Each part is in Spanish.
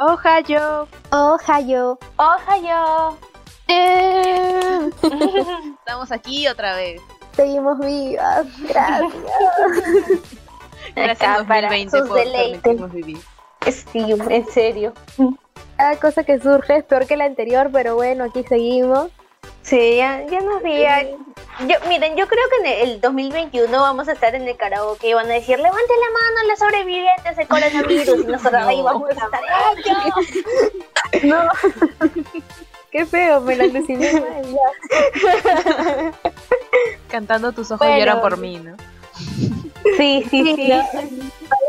Ohio. Ohio. Ohio. Estamos aquí otra vez. Seguimos vivas. Gracias. Gracias Acá para 2020 sus por deleites. permitirnos vivir. Sí, en serio. Cada cosa que surge es peor que la anterior, pero bueno, aquí seguimos. Sí, ya, ya nos vi. ya- Yo, miren, yo creo que en el 2021 vamos a estar en el karaoke y van a decir, levante la mano los sobrevivientes del coronavirus. Y nosotros ahí No. vamos a estar. ¡Ay, yo! No. Qué feo, me lo aluciné mal, ya. Cantando tus ojos Bueno. lloran por mí, ¿no? Sí, sí, sí. ¿no?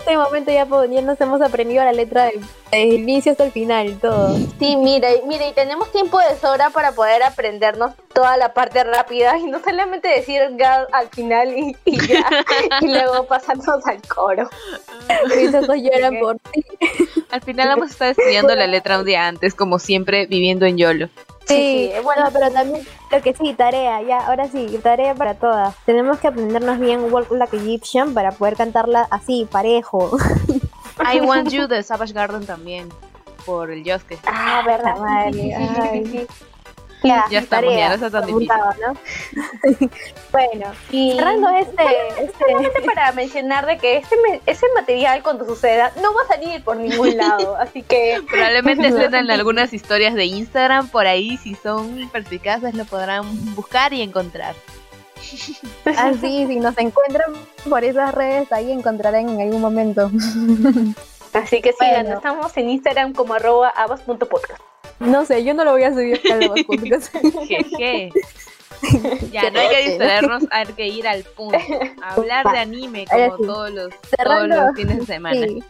Este momento ya, po- ya nos hemos aprendido la letra desde el inicio hasta el final, todo. Sí, mira, y- mira, y tenemos tiempo de sobra para poder aprendernos toda la parte rápida y no solamente decir God al final y, y ya, y luego pasarnos al coro. Mis ojos lloran por ti. Al final vamos a estar estudiando la letra un día antes, como siempre, viviendo en YOLO. Sí, sí, bueno, pero también lo que sí, tarea, ya, ahora sí, tarea para todas. Tenemos que aprendernos bien Walk Like Egyptian para poder cantarla así, parejo. I Want You de Savage Garden también, por el Josuke. Ah, verdad. Madre, ay. Ya, Ya estamos, ya no está tan difícil. ¿no? bueno, y cerrando este, este para mencionar de que este ese material cuando suceda no va a salir por ningún lado, así que Probablemente estén en algunas historias de Instagram, por ahí si son perspicaces lo podrán buscar y encontrar. así, si nos encuentran por esas redes, ahí encontrarán en algún momento. así que Bueno. sigan, estamos en Instagram como arroba abas.podcast. No sé, yo no lo voy a subir a los podcasts. Jeje. Ya, no hay que distraernos, hay que ir al punto. Hablar de anime como sí. todos los, todos Cerrando. los fines de semana. Sí.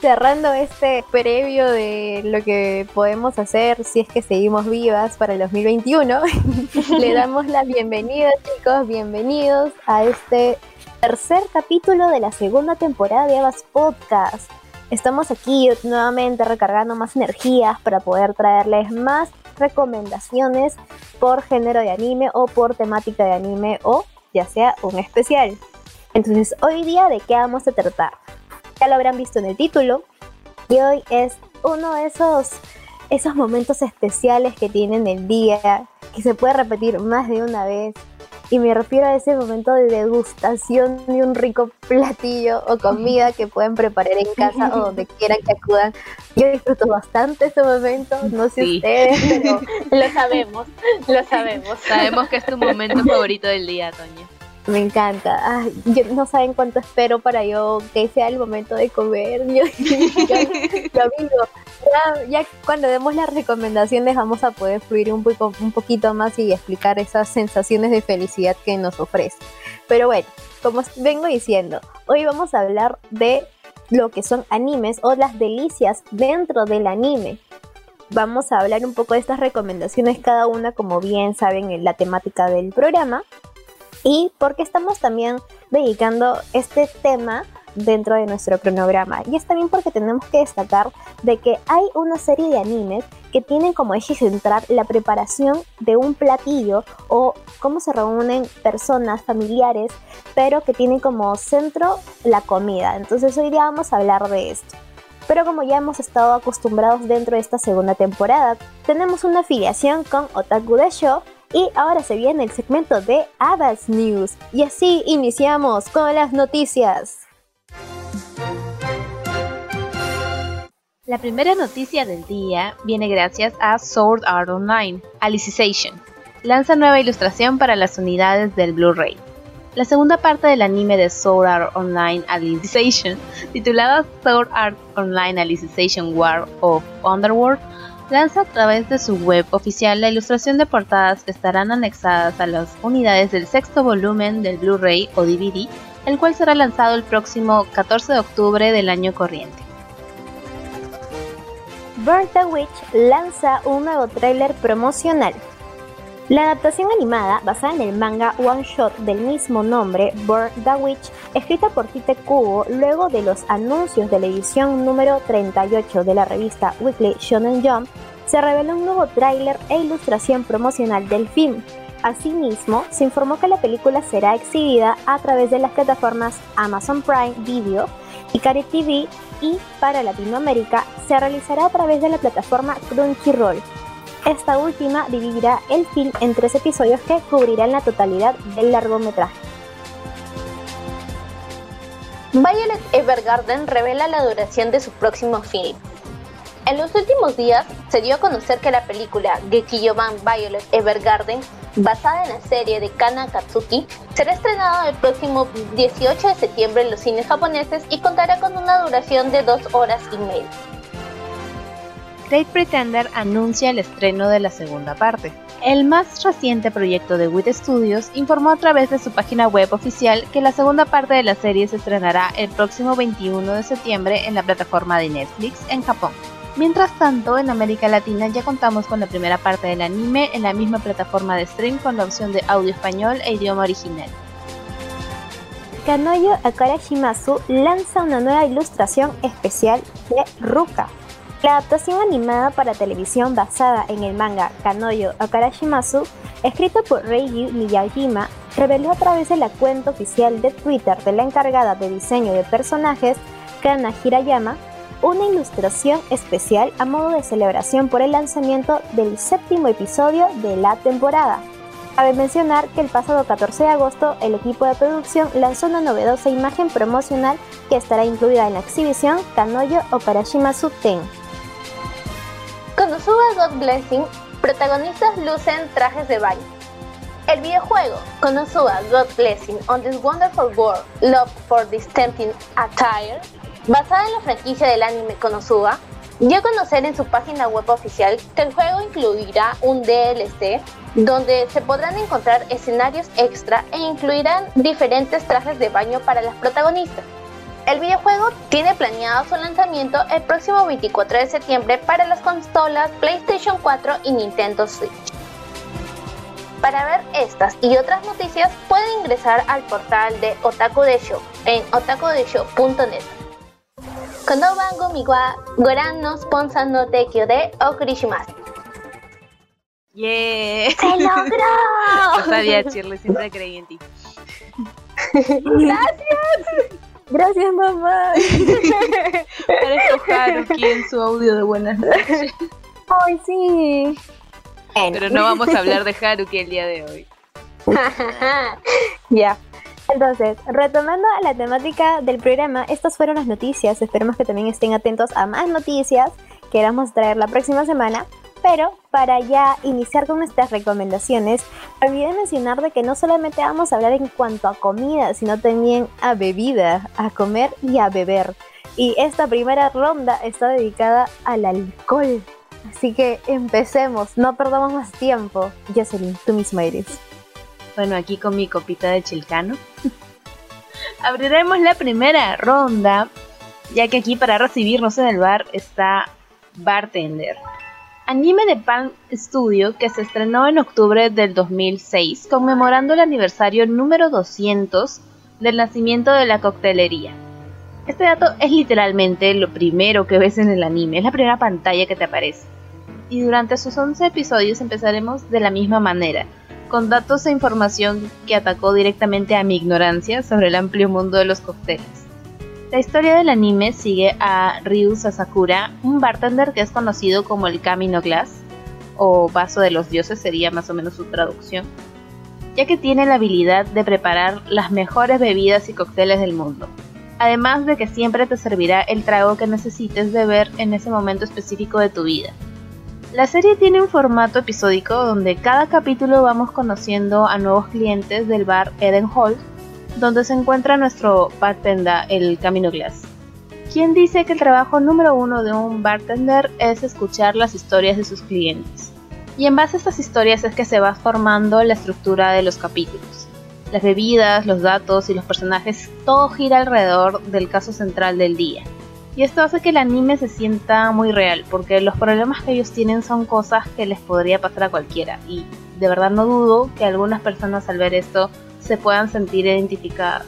Cerrando este previo de lo que podemos hacer si es que seguimos vivas para el 2021, le damos la bienvenida, chicos, bienvenidos a este tercer capítulo de la segunda temporada de Avas Podcast. Estamos aquí nuevamente recargando más energías para poder traerles más recomendaciones por género de anime o por temática de anime o ya sea un especial. Entonces, hoy día, ¿de qué vamos a tratar? Ya lo habrán visto en el título. Y hoy es uno de esos, esos momentos especiales que tienen el día, que se puede repetir más de una vez. Y me refiero a ese momento de degustación de un rico platillo o comida que pueden preparar en casa o donde quieran que acudan. Yo disfruto bastante ese momento, no sé Sí. ustedes, pero Lo sabemos, lo sabemos. Sabemos que es tu momento favorito del día, Toña. Me encanta. Ay, yo no saben cuánto espero para yo que sea el momento de comer. Yo, vivo. Ya, ya cuando demos las recomendaciones vamos a poder fluir un poco, un poquito más y explicar esas sensaciones de felicidad que nos ofrece. Pero bueno, como vengo diciendo, hoy vamos a hablar de lo que son animes o las delicias dentro del anime. Vamos a hablar un poco de estas recomendaciones, cada una, como bien saben, en la temática del programa y porque estamos también dedicando este tema dentro de nuestro cronograma. Y es también porque tenemos que destacar de que hay una serie de animes que tienen como eje central la preparación de un platillo o cómo se reúnen personas, familiares, pero que tienen como centro la comida. Entonces hoy día vamos a hablar de esto. Pero como ya hemos estado acostumbrados dentro de esta segunda temporada, tenemos una afiliación con Otaku de Show y ahora se viene el segmento de Abbas News. Y así iniciamos con las noticias. La primera noticia del día viene gracias a Sword Art Online, Alicization. Lanza nueva ilustración para las unidades del Blu-ray. La segunda parte del anime de Sword Art Online Alicization, titulada Sword Art Online Alicization War of Underworld, lanza a través de su web oficial la ilustración de portadas que estarán anexadas a las unidades del sexto volumen del Blu-ray o DVD, el cual será lanzado el próximo 14 de octubre del año corriente. Bird the Witch lanza un nuevo tráiler promocional. La adaptación animada, basada en el manga One Shot del mismo nombre, Bird the Witch, escrita por Tite Kubo luego de los anuncios de la edición número 38 de la revista Weekly Shonen Jump, se reveló un nuevo tráiler e ilustración promocional del film. Asimismo, se informó que la película será exhibida a través de las plataformas Amazon Prime Video Ikari TV y para Latinoamérica se realizará a través de la plataforma Crunchyroll. Esta última dividirá el film en tres episodios que cubrirán la totalidad del largometraje. Violet Evergarden revela la duración de su próximo film. En los últimos días se dio a conocer que la película Gekiyoban Violet Evergarden, basada en la serie de Kana Katsuki, será estrenada el próximo 18 de septiembre en los cines japoneses y contará con una duración de 2 horas y media. Great Pretender anuncia el estreno de la segunda parte. El más reciente proyecto de WIT Studios informó a través de su página web oficial que la segunda parte de la serie se estrenará el próximo 21 de septiembre en la plataforma de Netflix en Japón. Mientras tanto, en América Latina ya contamos con la primera parte del anime en la misma plataforma de stream con la opción de audio español e idioma original. Kanoyo Akara Shimazu lanza una nueva ilustración especial de Ruka, la adaptación animada para televisión basada en el manga Kanoyo Akarashimasu, escrito por Reiji Miyajima, reveló a través de la cuenta oficial de Twitter de la encargada de diseño de personajes, Kana Hirayama, una ilustración especial a modo de celebración por el lanzamiento del séptimo episodio de la temporada. Cabe mencionar que el pasado 14 de agosto el equipo de producción lanzó una novedosa imagen promocional que estará incluida en la exhibición Kanoyo Okarashimasu Ten. Konosuba God Blessing, protagonistas lucen trajes de baño. El videojuego Konosuba God Blessing on this Wonderful World, Love for this Tempting Attire, basada en la franquicia del anime Konosuba, dio a conocer en su página web oficial que el juego incluirá un DLC donde se podrán encontrar escenarios extra e incluirán diferentes trajes de baño para las protagonistas. El videojuego tiene planeado su lanzamiento el próximo 24 de septiembre para las consolas PlayStation 4 y Nintendo Switch. Para ver estas y otras noticias pueden ingresar al portal de Otaku de Show en otakudeshow.net. Kono bangumi wa goran no sponsor no tekyo de okurishmasu. ¡Yeah! ¡Se logró! Lo sabía, Shirley, siempre creí en ti. ¡Gracias! Gracias mamá. Parezco Haruki en su audio de buenas noches. Ay, sí. Pero no vamos a hablar de Haruki el día de hoy. ya. Entonces, retomando la temática del programa, estas fueron las noticias. Esperemos que también estén atentos a más noticias que vamos a traer la próxima semana. Pero para ya iniciar con nuestras recomendaciones, olvidé mencionar de que no solamente vamos a hablar en cuanto a comida, sino también a bebida, a comer y a beber. Y esta primera ronda está dedicada al alcohol. Así que empecemos, no perdamos más tiempo. Jocelyn, tú misma eres. Bueno, aquí con mi copita de chilcano. Abriremos la primera ronda, ya que aquí para recibirnos en el bar está Bartender. Anime de Pan Studio que se estrenó en octubre del 2006, conmemorando el aniversario número 200 del nacimiento de la coctelería. Este dato es literalmente lo primero que ves en el anime, es la primera pantalla que te aparece. Y durante sus 11 episodios empezaremos de la misma manera, con datos e información que atacó directamente a mi ignorancia sobre el amplio mundo de los cócteles. La historia del anime sigue a Ryu Sasakura, un bartender que es conocido como el Camino Glass, o vaso de los dioses sería más o menos su traducción, ya que tiene la habilidad de preparar las mejores bebidas y cócteles del mundo. Además de que siempre te servirá el trago que necesites beber en ese momento específico de tu vida. La serie tiene un formato episódico donde cada capítulo vamos conociendo a nuevos clientes del bar Eden Hall, donde se encuentra nuestro bartender, el Camino Glass. Quien dice que el trabajo número uno de un bartender es escuchar las historias de sus clientes. Y en base a estas historias es que se va formando la estructura de los capítulos. Las bebidas, los datos y los personajes, todo gira alrededor del caso central del día. Y esto hace que el anime se sienta muy real, porque los problemas que ellos tienen son cosas que les podría pasar a cualquiera. Y de verdad no dudo que algunas personas al ver esto se puedan sentir identificadas.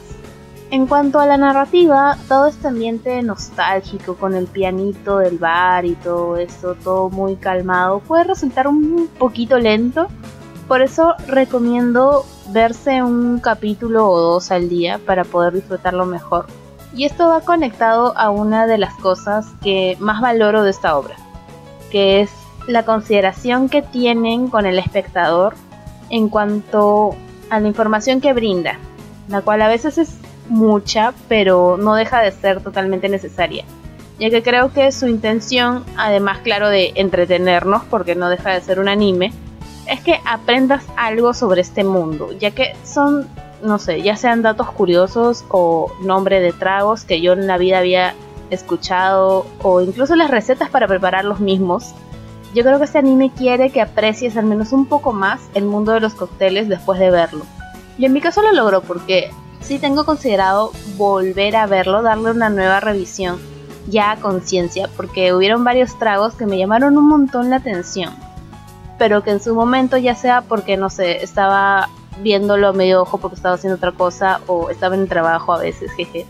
En cuanto a la narrativa, todo este ambiente nostálgico con el pianito del bar y todo eso, todo muy calmado, puede resultar un poquito lento. Por eso recomiendo verse un capítulo o dos al día para poder disfrutarlo mejor. Y esto va conectado a una de las cosas que más valoro de esta obra, que es la consideración que tienen con el espectador en cuanto a la información que brinda, la cual a veces es mucha, pero no deja de ser totalmente necesaria, ya que creo que su intención, además claro de entretenernos, porque no deja de ser un anime, es que aprendas algo sobre este mundo, ya que son, no sé, ya sean datos curiosos o nombre de tragos que yo en la vida había escuchado o incluso las recetas para preparar los mismos. Yo creo que este anime quiere que aprecies al menos un poco más el mundo de los cócteles después de verlo. Y en mi caso lo logró porque sí tengo considerado volver a verlo, darle una nueva revisión ya a conciencia, porque hubieron varios tragos que me llamaron un montón la atención, pero que en su momento ya sea porque, no sé, estaba viéndolo a medio ojo porque estaba haciendo otra cosa o estaba en el trabajo a veces, jeje,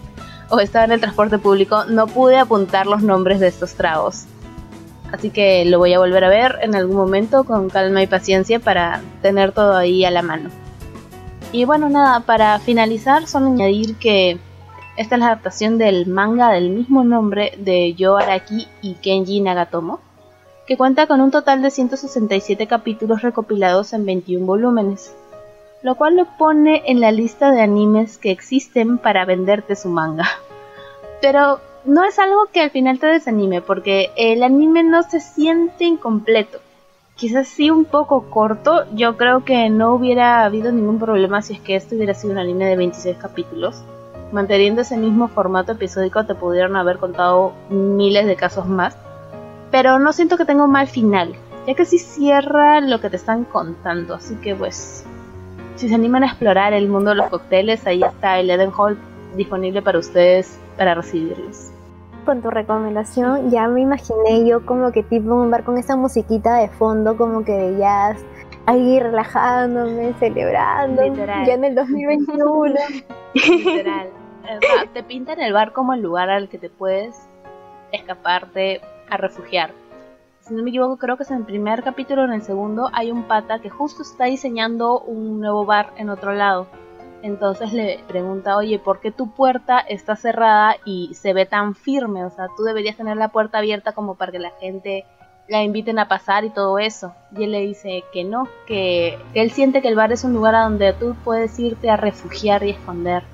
o estaba en el transporte público, no pude apuntar los nombres de estos tragos. Así que lo voy a volver a ver en algún momento con calma y paciencia para tener todo ahí a la mano. Y bueno, nada, para finalizar, solo añadir que esta es la adaptación del manga del mismo nombre de Yo Araki y Kenji Nagatomo, que cuenta con un total de 167 capítulos recopilados en 21 volúmenes, lo cual lo pone en la lista de animes que existen para venderte su manga. Pero no es algo que al final te desanime, porque el anime no se siente incompleto quizás sí un poco corto. Yo creo que no hubiera habido ningún problema si es que esto hubiera sido un anime de 26 capítulos. Manteniendo ese mismo formato episódico te pudieron haber contado miles de casos más. Pero no siento que tenga un mal final, ya que sí cierra lo que te están contando. Así que pues, si se animan a explorar el mundo de los cócteles, ahí está el Eden Hall disponible para ustedes para recibirlos con tu recomendación, ya me imaginé yo como que tipo un bar con esa musiquita de fondo, como que de jazz, ahí relajándome, celebrando, ya en el 2021. Literal. te pintan el bar como el lugar al que te puedes escaparte a refugiar. Si no me equivoco, creo que es en el primer capítulo o en el segundo hay un pata que justo está diseñando un nuevo bar en otro lado entonces le pregunta, oye, ¿por qué tu puerta está cerrada y se ve tan firme? O sea, tú deberías tener la puerta abierta como para que la gente la inviten a pasar y todo eso. Y él le dice que no, que, él siente que el bar es un lugar a donde tú puedes irte a refugiar y esconder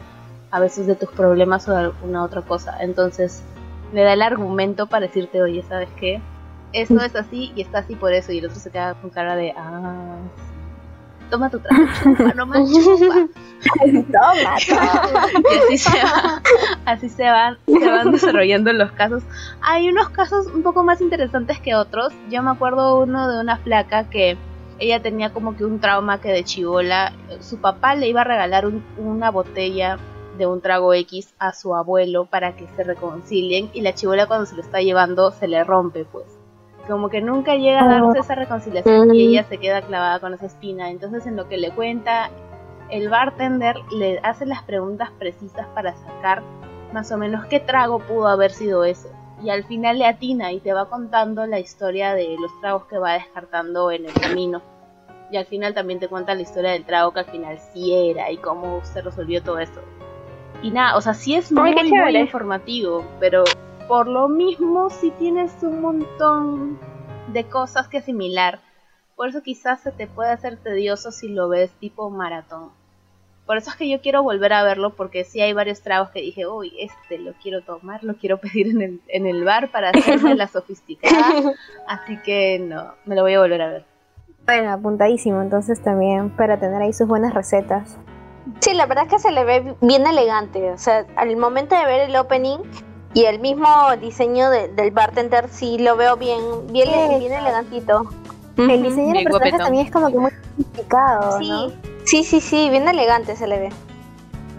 a veces de tus problemas o de alguna otra cosa. Entonces le da el argumento para decirte, oye, ¿sabes qué? Eso es así y está así por eso. Y el otro se queda con cara de, ah, toma tu trago, chupa, nomás chupa. toma, toma. Y así se, va, así se van, se van desarrollando los casos. Hay unos casos un poco más interesantes que otros. Yo me acuerdo uno de una flaca que ella tenía como que un trauma que de chivola, su papá le iba a regalar una botella de un trago X a su abuelo para que se reconcilien y la chivola cuando se lo está llevando se le rompe pues como que nunca llega a darse esa reconciliación y ella se queda clavada con esa espina. Entonces en lo que le cuenta, el bartender le hace las preguntas precisas para sacar más o menos qué trago pudo haber sido eso. Y al final le atina y te va contando la historia de los tragos que va descartando en el camino. Y al final también te cuenta la historia del trago que al final sí era y cómo se resolvió todo eso. Y nada, o sea, sí es muy, muy informativo, pero por lo mismo, si tienes un montón de cosas que asimilar, por eso quizás se te puede hacer tedioso si lo ves tipo maratón. Por eso es que yo quiero volver a verlo porque sí hay varios tragos que dije, uy, este lo quiero tomar, lo quiero pedir en el, en el bar para hacerme la sofisticada. Así que no, me lo voy a volver a ver. Bueno, apuntadísimo entonces también para tener ahí sus buenas recetas. Sí, la verdad es que se le ve bien elegante. O sea, al momento de ver el opening, y el mismo diseño del bartender sí lo veo bien, bien, bien elegantito. El diseño del personaje también es como que muy sofisticado, sí, Sí, sí, sí, bien elegante se le ve.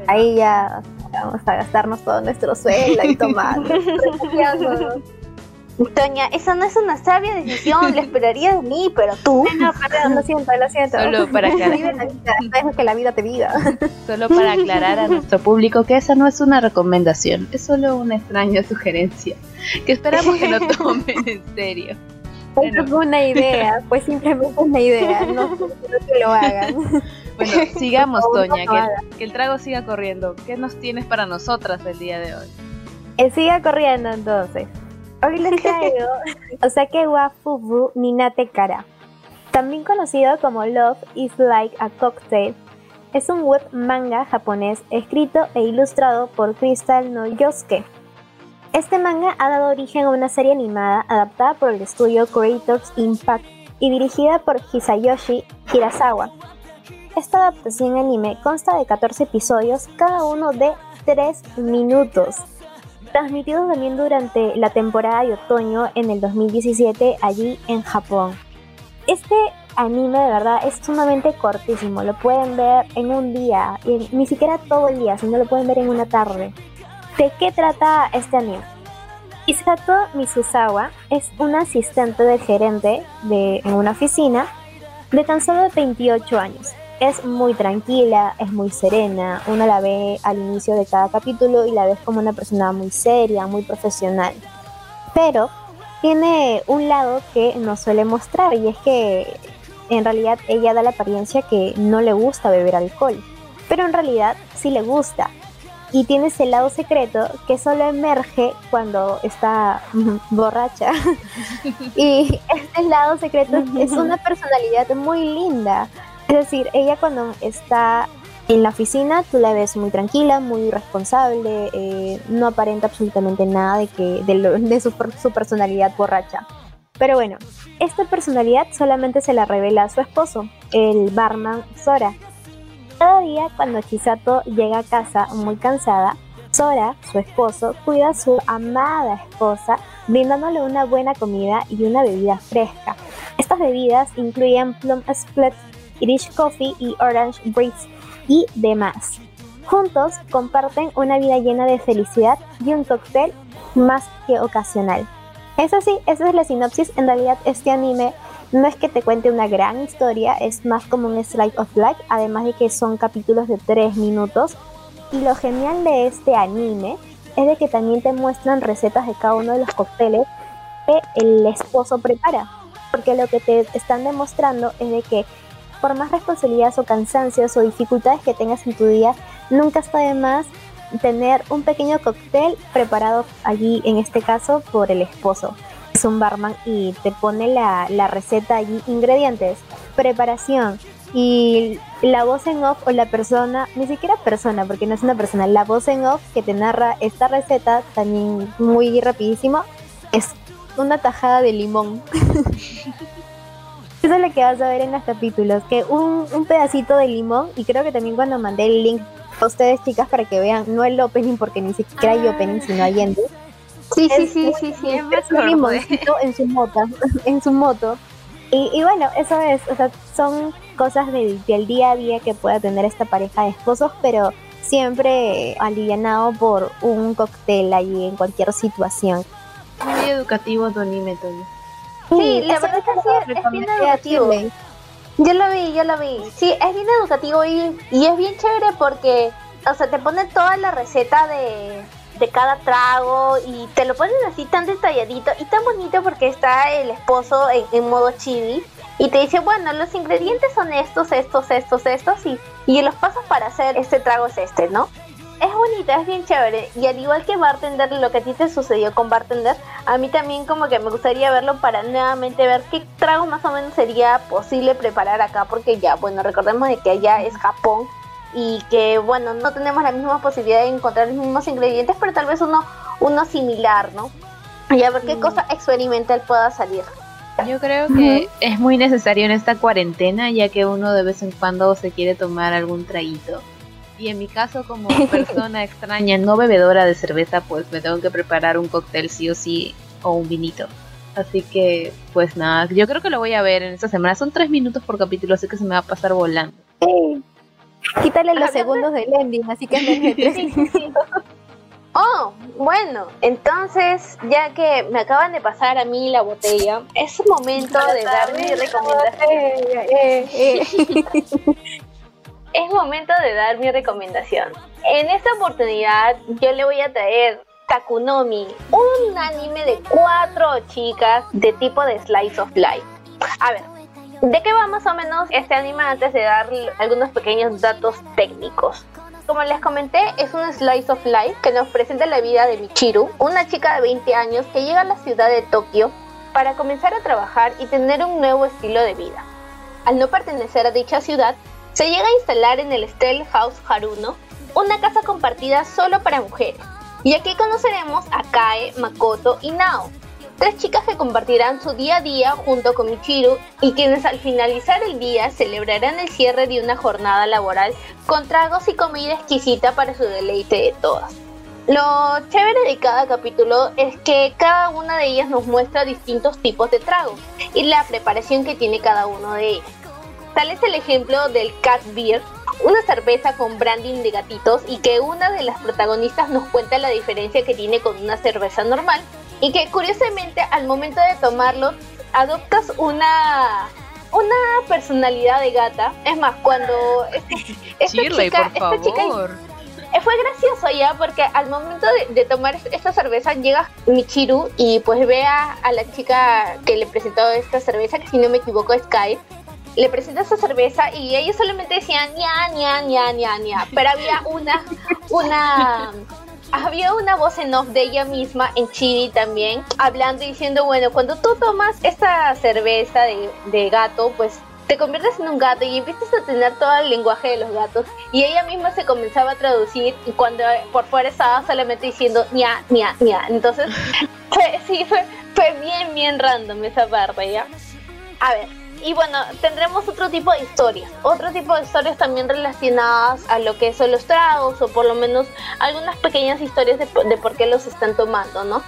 Ahí ya vamos a gastarnos todo nuestro sueldo y tomar. Doña, esa no es una sabia decisión, le esperaría de mí, pero tú. No, perdón, lo siento, lo siento. Solo para aclarar. Deja que la vida te viva. Solo para aclarar a nuestro público que esa no es una recomendación, es solo una extraña sugerencia que esperamos que lo tomen en serio. Bueno. Es una idea, pues simplemente una idea, no quiero que lo hagan. Bueno, sigamos, Toña, que, el trago siga corriendo. ¿Qué nos tienes para nosotras el día de hoy? Que siga corriendo entonces. Hoy les traigo Osake wa Fubu Ninate Kara. También conocido como Love is Like a Cocktail, es un web manga japonés escrito e ilustrado por Crystal no Yosuke este manga ha dado origen a una serie animada adaptada por el estudio Creators Impact y dirigida por Hisayoshi Hirasawa. Esta adaptación anime consta de 14 episodios, cada uno de 3 minutos, transmitidos también durante la temporada de otoño en el 2017 allí en Japón. Este anime de verdad es sumamente cortísimo, lo pueden ver en un día, ni siquiera todo el día, sino lo pueden ver en una tarde. ¿De qué trata este anime? Isato Misuzawa es una asistente del gerente de, en una oficina de tan solo 28 años. Es muy tranquila, es muy serena, uno la ve al inicio de cada capítulo y la ves como una persona muy seria, muy profesional. Pero tiene un lado que no suele mostrar y es que en realidad ella da la apariencia que no le gusta beber alcohol, pero en realidad sí le gusta y tiene ese lado secreto que solo emerge cuando está borracha. y este lado secreto es una personalidad muy linda. Es decir, ella cuando está en la oficina tú la ves muy tranquila, muy responsable, eh, no aparenta absolutamente nada de, que, de, su, su personalidad borracha. Pero bueno, esta personalidad solamente se la revela a su esposo, el barman Sora, cada día cuando Chisato llega a casa muy cansada, Sora, su esposo, cuida a su amada esposa brindándole una buena comida y una bebida fresca. Estas bebidas incluyen Plum Split, Irish Coffee y Orange Breeze y demás. Juntos comparten una vida llena de felicidad y un cóctel más que ocasional. Es así, esa es la sinopsis. En realidad este anime no es que te cuente una gran historia, es más como un slide of life, además de que son capítulos de 3 minutos. Y lo genial de este anime es de que también te muestran recetas de cada uno de los cócteles que el esposo prepara. Porque lo que te están demostrando es de que por más responsabilidades o cansancios o dificultades que tengas en tu día, nunca está de más tener un pequeño cóctel preparado allí, en este caso, por el esposo es un barman y te pone la, receta allí, ingredientes, preparación y la voz en off o la persona, ni siquiera persona, porque no es una persona, la voz en off que te narra esta receta también muy rapidísimo, es una tajada de limón. Eso es lo que vas a ver en los capítulos, que un, un pedacito de limón, y creo que también cuando mandé el link a ustedes chicas para que vean, no el opening porque ni siquiera hay opening, sino hay ending Sí, sí, sí, sí, sí. Es un limoncito en su moto, en su moto. Y, bueno, eso es, o sea, son cosas del, día a día que pueda tener esta pareja de esposos, pero siempre alivianado por un cóctel allí en cualquier situación. Muy educativo tu anime, Sí, la verdad es que es bien educativo. Yo lo vi, yo lo vi. Sí, es bien educativo y, y es bien chévere porque, o sea, te pone toda la receta de, de cada trago y te lo ponen así tan detalladito y tan bonito porque está el esposo en, modo chibi y te dice, bueno, los ingredientes son estos, estos, estos, estos y, y los pasos para hacer este trago es este, ¿no? Es bonito, es bien chévere y al igual que Bartender, lo que a ti te sucedió con Bartender, a mí también como que me gustaría verlo para nuevamente ver qué trago más o menos sería posible preparar acá porque ya, bueno, recordemos de que allá es Japón y que bueno, no tenemos la misma posibilidad de encontrar los mismos ingredientes, pero tal vez uno, uno similar, ¿no? Y a ver qué mm. cosa experimental pueda salir. Yo creo que es muy necesario en esta cuarentena, ya que uno de vez en cuando se quiere tomar algún traguito. Y en mi caso, como persona extraña, no bebedora de cerveza, pues me tengo que preparar un cóctel sí o sí, o un vinito. Así que, pues nada, yo creo que lo voy a ver en esta semana. Son tres minutos por capítulo, así que se me va a pasar volando. Quítale los segundos del ending, así que sí, Oh, bueno, entonces, ya que me acaban de pasar a mí la botella, es momento de dar mi recomendación. Eh, eh. Es momento de dar mi recomendación. En esta oportunidad, yo le voy a traer Takunomi, un anime de cuatro chicas de tipo de slice of life. A ver, ¿de qué va más o menos este anime antes de dar algunos pequeños datos técnicos? Como les comenté, es un slice of life que nos presenta la vida de Michiru, una chica de 20 años que llega a la ciudad de Tokio para comenzar a trabajar y tener un nuevo estilo de vida. Al no pertenecer a dicha ciudad, se llega a instalar en el Stell House Haruno, una casa compartida solo para mujeres. Y aquí conoceremos a Kae, Makoto y Nao, tres chicas que compartirán su día a día junto con Michiru y quienes al finalizar el día celebrarán el cierre de una jornada laboral con tragos y comida exquisita para su deleite de todas. Lo chévere de cada capítulo es que cada una de ellas nos muestra distintos tipos de tragos y la preparación que tiene cada uno de ellos. Tal es el ejemplo del Cat Beer, una cerveza con branding de gatitos y que una de las protagonistas nos cuenta la diferencia que tiene con una cerveza normal y que curiosamente al momento de tomarlo adoptas una una personalidad de gata. Es más, cuando esta, chica, esta chica fue gracioso ya porque al momento de, tomar esta cerveza llega Michiru y pues ve a, la chica que le presentó esta cerveza, que si no me equivoco es Kai, le presenta esta cerveza y ella solamente decía ña, ña, ña, ña, ña, pero había una, una había una voz en off de ella misma en Chibi también, hablando y diciendo, bueno, cuando tú tomas esta cerveza de, gato, pues te conviertes en un gato y empiezas a tener todo el lenguaje de los gatos y ella misma se comenzaba a traducir y cuando por fuera estaba solamente diciendo ña, ña, ña. Entonces, sí, fue, fue bien, bien random esa parte, ¿ya? A ver, y bueno, tendremos otro tipo de historias, otro tipo de historias también relacionadas a lo que son los tragos o por lo menos algunas pequeñas historias de, por qué los están tomando, ¿no?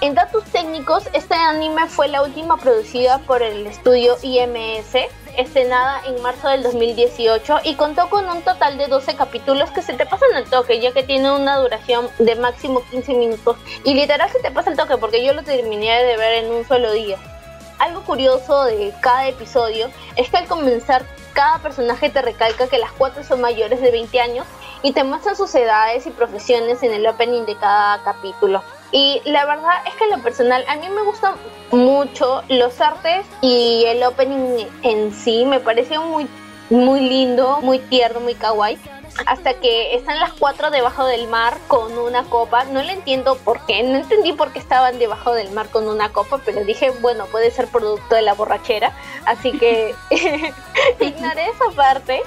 En datos técnicos, este anime fue la última producida por el estudio IMS, estrenada en marzo del 2018 y contó con un total de 12 capítulos que se te pasan al toque, ya que tiene una duración de máximo 15 minutos. Y literal se te pasa el toque porque yo lo terminé de ver en un solo día. Algo curioso de cada episodio es que al comenzar cada personaje te recalca que las cuatro son mayores de 20 años y te muestran sus edades y profesiones en el opening de cada capítulo. Y la verdad es que en lo personal a mí me gustan mucho los artes y el opening en sí me pareció muy muy lindo, muy tierno, muy kawaii hasta que están las cuatro debajo del mar con una copa. No le entiendo por qué, no entendí por qué estaban debajo del mar con una copa, pero dije, bueno, puede ser producto de la borrachera, así que ignoré esa parte.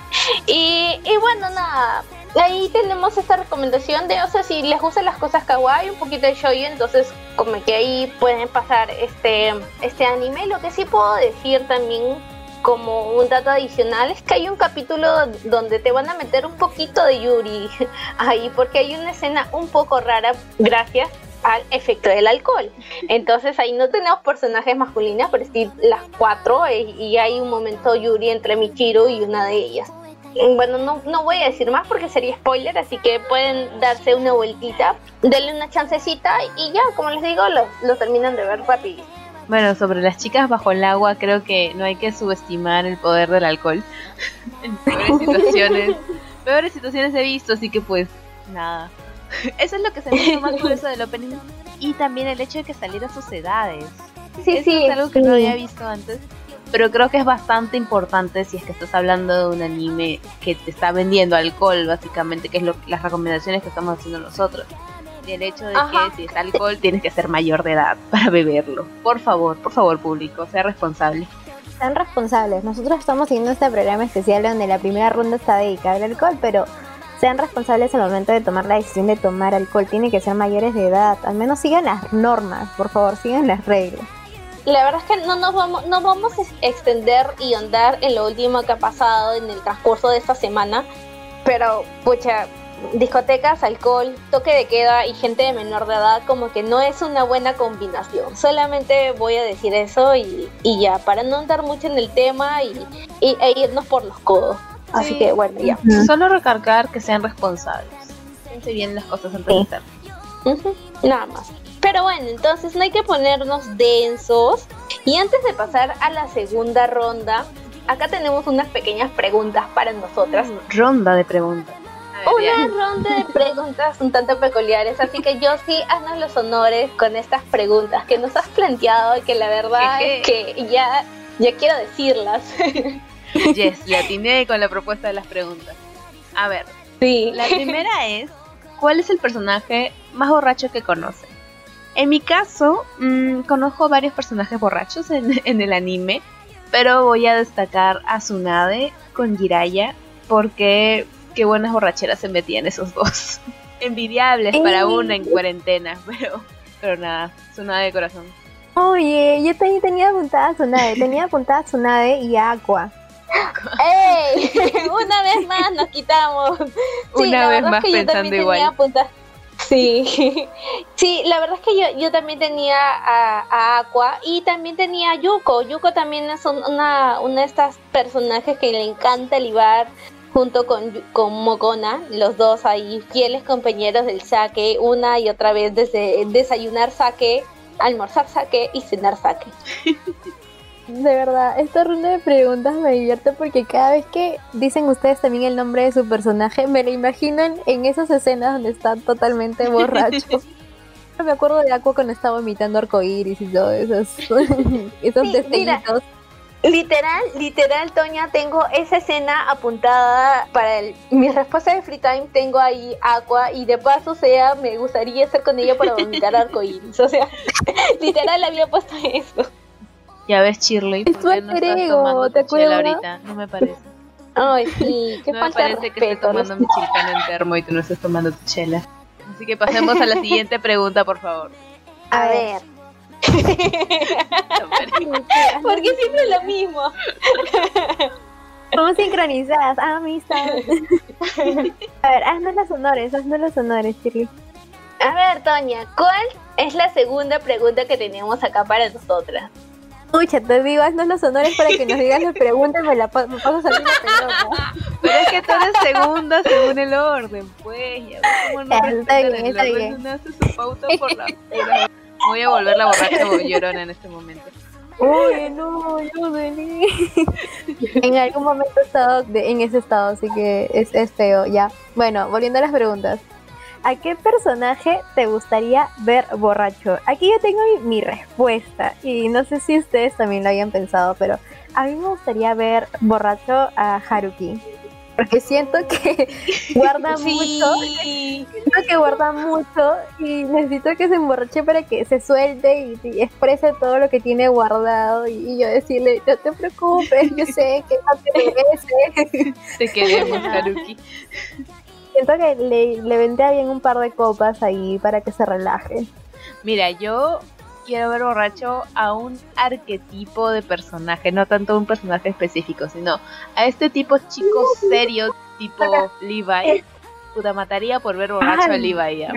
Y, y bueno, nada, ahí tenemos esta recomendación de, o sea, si les gustan las cosas kawaii, un poquito de shoujo, entonces como que ahí pueden pasar este, este anime. Lo que sí puedo decir también como un dato adicional es que hay un capítulo donde te van a meter un poquito de Yuri ahí porque hay una escena un poco rara gracias al efecto del alcohol. Entonces ahí no tenemos personajes masculinos, pero sí las cuatro eh, y hay un momento Yuri entre Michiru y una de ellas. Bueno, no, no voy a decir más porque sería spoiler, así que pueden darse una vueltita, denle una chancecita y ya, como les digo, lo, lo terminan de ver rápido. Bueno, sobre las chicas bajo el agua, creo que no hay que subestimar el poder del alcohol. en peores situaciones, peores situaciones he visto, así que pues nada. Eso es lo que se me hizo más curioso del opening. Y también el hecho de que saliera sus edades. Sí, sí. Es algo que no había visto antes. Pero creo que es bastante importante si es que estás hablando de un anime que te está vendiendo alcohol, básicamente, que es lo, las recomendaciones que estamos haciendo nosotros el hecho de que si es alcohol tienes que ser mayor de edad para beberlo. Por favor, por favor público, sea responsable. Sean responsables. Nosotros estamos siguiendo este programa especial donde la primera ronda está dedicada al alcohol, pero sean responsables al momento de tomar la decisión de tomar alcohol. Tienen que ser mayores de edad. Al menos sigan las normas, por favor, sigan las reglas. La verdad es que no nos vamos, no vamos a extender y andar en lo último que ha pasado en el transcurso de esta semana. Pero, pucha, discotecas, alcohol, toque de queda y gente de menor de edad como que no es una buena combinación. Solamente voy a decir eso y, ya, para no andar mucho en el tema y, e irnos por los codos. Así que bueno, ya. Solo recargar que sean responsables. Piense bien las cosas antes de estar. Nada más. Pero bueno, entonces no hay que ponernos densos. Y antes de pasar a la segunda ronda, acá tenemos unas pequeñas preguntas para nosotras. Ronda de preguntas. Una ronda de preguntas un tanto peculiares, así que yo sí haznos los honores con estas preguntas que nos has planteado y que la verdad es que ya, ya quiero decirlas. Yes, la atiné con la propuesta de las preguntas. A ver, sí. la primera es, ¿cuál es el personaje más borracho que conoce? En mi caso, mmm, conozco varios personajes borrachos en, en, el anime, pero voy a destacar a Tsunade con Jiraiya porque qué buenas borracheras se metían esos dos. Envidiables para una en cuarentena, pero, pero nada, Tsunade de corazón. Oye, yo también tenía apuntada a Tsunade, tenía apuntada a Tsunade y a Aqua. ¡Ey! Una vez más nos quitamos. Sí, Una vez más es que pensando igual. Sí, sí, la verdad es que yo, yo también tenía a, a, Aqua y también tenía a Yuko. Yuko también es una, una de estas personajes que le encanta libar junto con, con Mokona, los dos ahí fieles compañeros del saque, una y otra vez desde desayunar saque, almorzar saque y cenar saque. De verdad, esta ronda de preguntas me divierte porque cada vez que dicen ustedes también el nombre de su personaje, me lo imaginan en esas escenas donde está totalmente borracho. me acuerdo de Aqua cuando estaba imitando arcoíris y todo esos, esos sí. Literal, literal, Toña, tengo esa escena apuntada para el, mi respuesta de free time. Tengo ahí Aqua y de paso, o sea, me gustaría estar con ella para vomitar arcoíris. O sea, literal había puesto eso. Ya ves, Shirley, ¿por qué no estás tomando ¿te chela ahorita? No me parece. Ay, sí, qué no falta me parece respeto, que estés tomando mi chilcán en termo y tú no estás tomando tu chela. Así que pasemos a la siguiente pregunta, por favor. A ver. Porque siempre lo mismo. Somos sincronizadas, amistad. A ver, haznos los honores, haznos los honores, Shirley. A ver, Toña, ¿cuál es la segunda pregunta que tenemos acá para nosotras? Escucha, te digo, haznos los honores para que nos digas las preguntas, me, la, me paso a salir la pelota. Pero es que tú eres segunda según el orden, pues. Ya ves cómo no está bien, está bien. Uno hace su pauta por la pura. Voy a volver la borracha llorona en este momento. Uy, no, yo vení. en algún momento he estado de, en ese estado, así que es, es feo, ya. Bueno, volviendo a las preguntas. ¿A qué personaje te gustaría ver borracho? Aquí yo tengo mi, mi, respuesta y no sé si ustedes también lo habían pensado, pero a mí me gustaría ver borracho a Haruki. Porque siento que guarda sí. mucho, siento que guarda mucho y necesito que se emborrache para que se suelte y, y exprese todo lo que tiene guardado y, y, yo decirle, no te preocupes, yo sé que no te merece. Te queremos, Haruki siento que le, le vendría bien un par de copas ahí para que se relaje. Mira, yo quiero ver borracho a un arquetipo de personaje, no tanto un personaje específico, sino a este tipo chico serio, tipo Levi. Puta, mataría por ver borracho a Levi. ¿ya?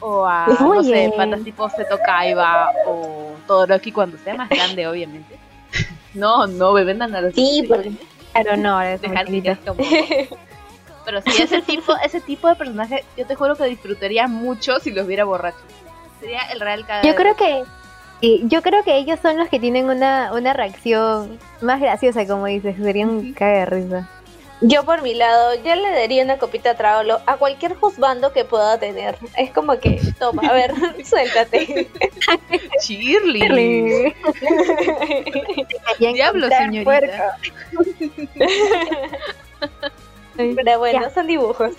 O a, no sé, patas tipo Seto Kaiba o Todoroki cuando sea más grande, obviamente. no, no, bebé nada. Sí, porque... Claro, no, es dejar que como... Pero sí, ese tipo, ese tipo de personaje, yo te juro que disfrutaría mucho si los viera borrachos. Sería el real cagadero. Yo creo que sí, yo creo que ellos son los que tienen una, una reacción más graciosa, como dices, serían un de risa. Yo por mi lado, yo le daría una copita de trago a cualquier juzgando que pueda tener. Es como que, toma, a ver, suéltate. Shirley. Diablo, señorita. Pero bueno, ya. son dibujos.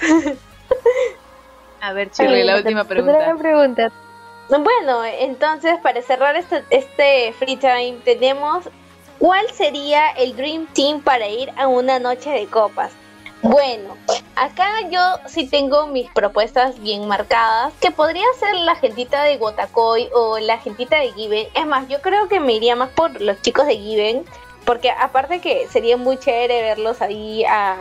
A ver, Shirley, la última pregunta. pregunta. Bueno, entonces para cerrar este, este free time tenemos ¿cuál sería el Dream Team para ir a una noche de copas? Bueno, acá yo sí tengo mis propuestas bien marcadas, que podría ser la gentita de Gotakoi o la gentita de Given. Es más, yo creo que me iría más por los chicos de Given, porque aparte que sería muy chévere verlos ahí a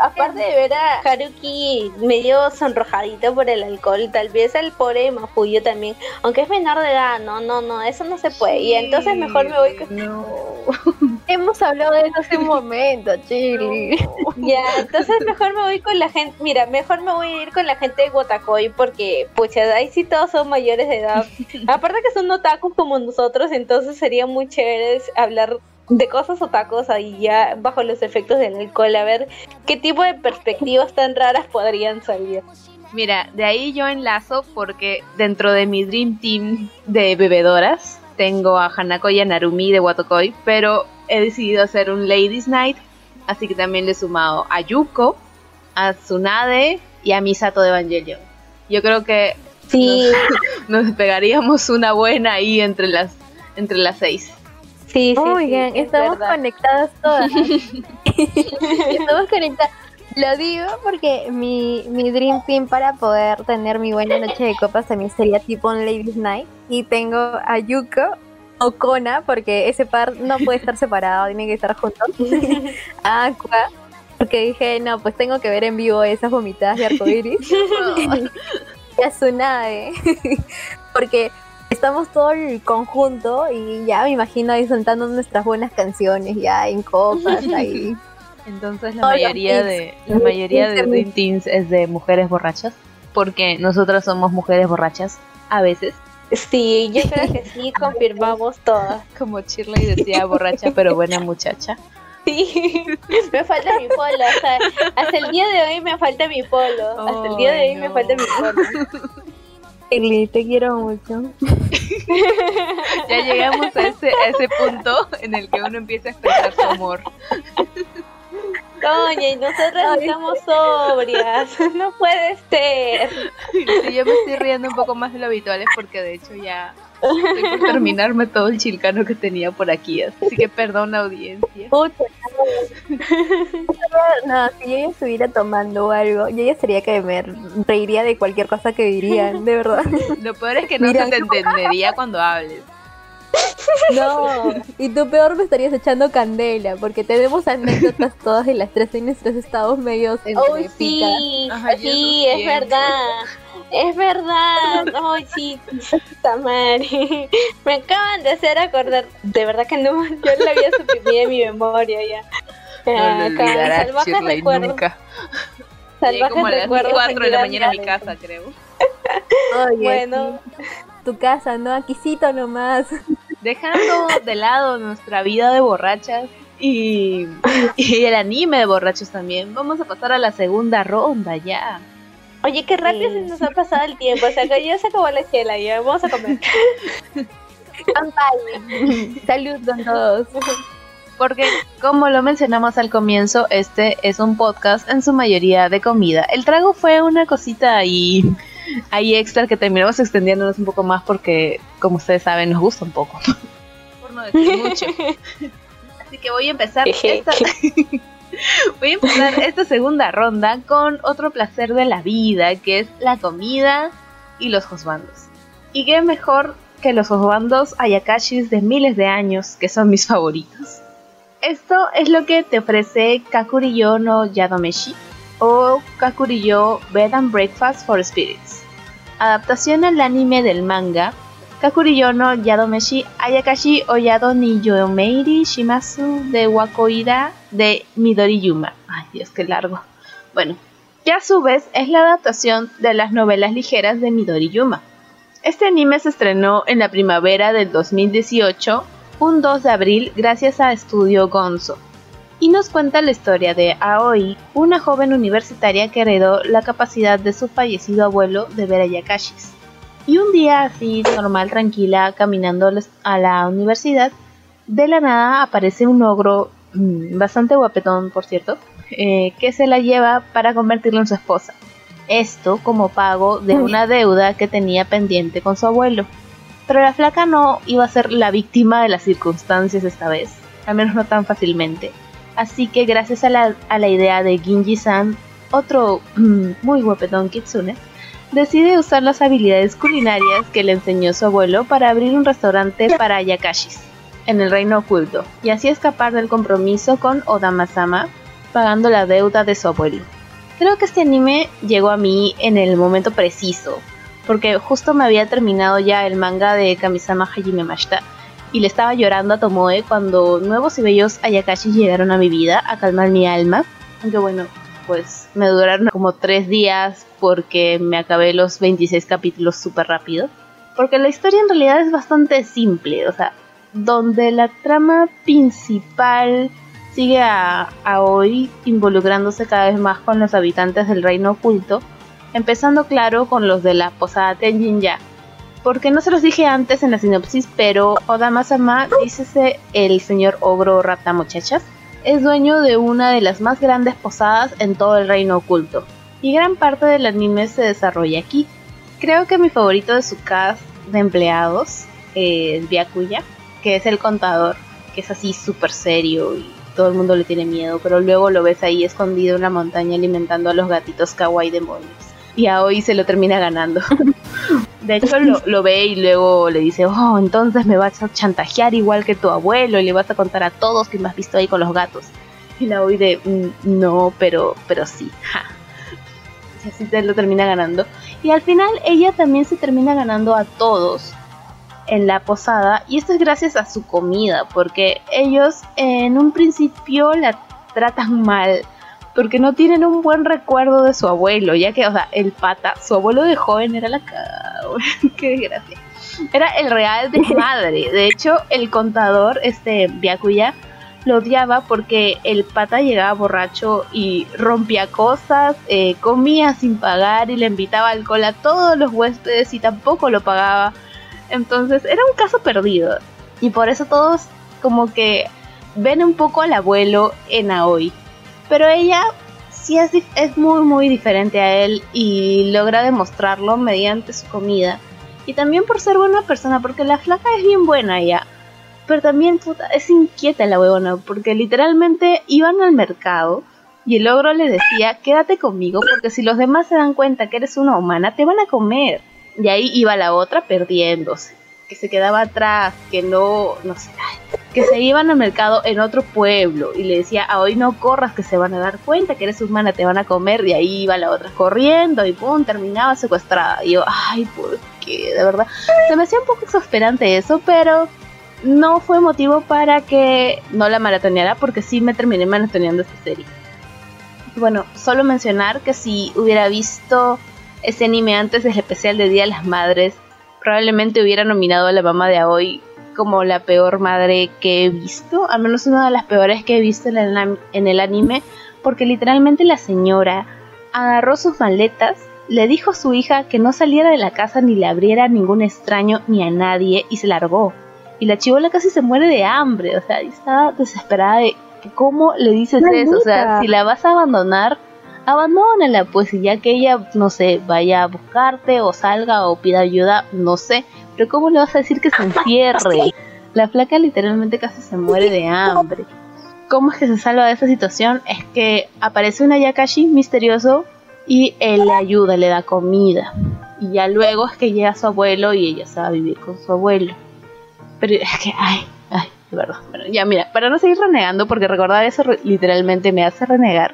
aparte de ver a Haruki medio sonrojadito por el alcohol, tal vez el pobre Mafuyo también, aunque es menor de edad, no, no, no, eso no se puede. Y entonces mejor me voy con... No. Hemos hablado de eso hace un momento, Chili. No. Ya, entonces mejor me voy con la gente, mira, mejor me voy a ir con la gente de Wotakoi porque, pucha, ahí sí todos son mayores de edad. Aparte que son otakus como nosotros, entonces sería muy chévere hablar de cosas otakus ahí ya bajo los efectos del alcohol, a ver qué tipo de perspectivas tan raras podrían salir. Mira, de ahí yo enlazo porque dentro de mi Dream Team de bebedoras tengo a Hanako y a Narumi de Watokoi, pero he decidido hacer un Ladies Night, así que también le he sumado a Yuko, a Tsunade y a Misato de Evangelion. Yo creo que Sí, nos, nos pegaríamos una buena ahí entre las entre las seis. Sí, sí. Oigan, sí, estamos conectadas todas. estamos conectadas. Lo digo porque mi, mi Dream Team para poder tener mi buena noche de copas también sería tipo un Ladies Night. Y tengo a Yuko o Kona, porque ese par no puede estar separado, tiene que estar juntos. a Aqua, porque dije, no, pues tengo que ver en vivo esas vomitadas de arcoiris. y a Tsunade, porque estamos todo el conjunto y ya me imagino ahí soltando nuestras buenas canciones ya en copas ahí. Entonces la Todos mayoría de la mayoría de Dream Teams es de mujeres borrachas, porque nosotras somos mujeres borrachas a veces, Sí, yo creo que sí, confirmamos todas. como Shirley decía, borracha pero buena muchacha. Sí, me falta mi polo. O sea, hasta el día de hoy me falta mi polo. Hasta el día de hoy me no. falta mi polo. Shirley, te quiero mucho. Ya llegamos a ese, a ese punto en el que uno empieza a expresar su amor. Coño, y nosotras Ay, estamos sobrias. No puede ser. Si yo me estoy riendo un poco más de lo habitual es porque de hecho ya estoy por terminarme todo el chilcano que tenía por aquí. Así que perdón audiencia. Pucha, no, no, si yo ya estuviera tomando algo, yo ya sería que me reiría de cualquier cosa que dirían, de verdad. Lo peor es que no Mira. se te entendería cuando hables. No, y tú peor me estarías echando candela, porque tenemos anécdotas todas de las tres en nuestros estados medios Oh, sí, Ajá, sí, es siento. verdad. Es verdad. Ay, sí, puta madre. Me acaban de hacer acordar. De verdad que no, yo lo había suprimido de mi memoria ya. No Ah, olvidarás, salvajes recuerdos. nunca. Salvajes como a las recuerdos 4 de la en mañana a mi casa, creo. Oye, Bueno. sí, tu casa, ¿no? Aquícito nomás. Dejando de lado nuestra vida de borrachas y, y el anime de borrachos también, vamos a pasar a la segunda ronda ya. Oye, qué rápido Sí. se nos ha pasado el tiempo. O sea, que ya se acabó la chela, ya vamos a comer. Salud con todos. Porque, como lo mencionamos al comienzo, este es un podcast en su mayoría de comida. El trago fue una cosita ahí, ahí extra que terminamos extendiéndonos un poco más porque, como ustedes saben, nos gusta un poco. Por no decir mucho. Así que voy a empezar esta, voy a empezar esta segunda ronda con otro placer de la vida, que es la comida y los josbandos. Y qué mejor que los josbandos ayakashis de miles de años, que son mis favoritos. Esto es lo que te ofrece Kakuriyo no Yadomeshi o Kakuriyo Bed and Breakfast for Spirits. Adaptación al anime del manga Kakuriyo no Yadomeshi Ayakashi Oyado ni Yomeiri Shimasu de Wakoida de Midoriyuma. Ay Dios, qué largo. Bueno, que a su vez es la adaptación de las novelas ligeras de Midoriyuma. Este anime se estrenó en la primavera del 2018 un 2 de abril gracias a Estudio Gonzo. Y nos cuenta la historia de Aoi, una joven universitaria que heredó la capacidad de su fallecido abuelo de ver a Yakashis. Y un día así, normal, tranquila, caminando a la universidad, de la nada aparece un ogro, mmm, bastante guapetón por cierto, eh, que se la lleva para convertirla en su esposa. Esto como pago de una deuda que tenía pendiente con su abuelo. Pero la flaca no iba a ser la víctima de las circunstancias esta vez, al menos no tan fácilmente. Así que gracias a la, a la idea de Ginji-san, otro mm, muy guapetón Kitsune, decide usar las habilidades culinarias que le enseñó su abuelo para abrir un restaurante para yakashis en el reino oculto y así escapar del compromiso con Odama-sama pagando la deuda de su abuelo. Creo que este anime llegó a mí en el momento preciso, porque justo me había terminado ya el manga de Kamisama Hajime Mashita y le estaba llorando a Tomoe cuando nuevos y bellos Ayakashi llegaron a mi vida a calmar mi alma. Aunque bueno, pues me duraron como tres días porque me acabé los 26 capítulos súper rápido. Porque la historia en realidad es bastante simple, o sea, donde la trama principal sigue a, hoy involucrándose cada vez más con los habitantes del reino oculto, empezando claro con los de la posada Tenjin Ya. Porque no se los dije antes en la sinopsis, pero Odama-sama, dícese el señor ogro rata muchachas, es dueño de una de las más grandes posadas en todo el reino oculto, y gran parte del anime se desarrolla aquí. Creo que mi favorito de su cast de empleados es Byakuya, que es el contador, que es así súper serio y todo el mundo le tiene miedo, pero luego lo ves ahí escondido en la montaña alimentando a los gatitos kawaii demonios. Y a hoy se lo termina ganando. De hecho, lo, ve y luego le dice, oh, entonces me vas a chantajear igual que tu abuelo y le vas a contar a todos que me has visto ahí con los gatos. Y la oí de, mm, no, pero, pero sí. Y así se lo termina ganando. Y al final ella también se termina ganando a todos en la posada. Y esto es gracias a su comida, porque ellos en un principio la tratan mal porque no tienen un buen recuerdo de su abuelo, ya que, o sea, el pata, su abuelo de joven era la qué desgracia. Era el real de madre. De hecho, el contador, este Byakuya, lo odiaba porque el pata llegaba borracho y rompía cosas, eh, comía sin pagar y le invitaba alcohol a todos los huéspedes y tampoco lo pagaba. Entonces era un caso perdido. Y por eso todos como que ven un poco al abuelo en Aoi. Pero ella sí es, es muy muy diferente a él y logra demostrarlo mediante su comida. Y también por ser buena persona, porque la flaca es bien buena ella. Pero también puta, es inquieta la huevona, porque literalmente iban al mercado y el ogro le decía, quédate conmigo, porque si los demás se dan cuenta que eres una humana, te van a comer. Y ahí iba la otra perdiéndose, que se quedaba atrás, que no, no sé, que se iban al mercado en otro pueblo y le decía, a hoy no corras que se van a dar cuenta que eres humana, te van a comer, y ahí iba la otra corriendo y pum, terminaba secuestrada. Y yo, ay, ¿por qué? De verdad, se me hacía un poco exasperante eso, pero no fue motivo para que no la maratoneara porque sí me terminé maratoneando esta serie. Bueno, solo mencionar que si hubiera visto ese anime antes del especial de Día de las Madres, probablemente hubiera nominado a la mamá de hoy como la peor madre que he visto, al menos una de las peores que he visto en el, en el anime, porque literalmente la señora agarró sus maletas, le dijo a su hija que no saliera de la casa ni le abriera a ningún extraño ni a nadie y se largó. Y la chivola casi se muere de hambre, o sea, estaba desesperada de cómo le dices eso, o sea, si la vas a abandonar, abandónala, pues, y ya que ella, no sé, vaya a buscarte o salga o pida ayuda, no sé, pero ¿cómo le vas a decir que se encierre? La flaca literalmente casi se muere de hambre. ¿Cómo es que se salva de esa situación? Es que aparece un Ayakashi misterioso y él le ayuda, le da comida. Y ya luego es que llega su abuelo y ella se va a vivir con su abuelo. Pero es que, ay, ay, de verdad. Bueno, ya mira, para no seguir renegando, porque recordar eso literalmente me hace renegar,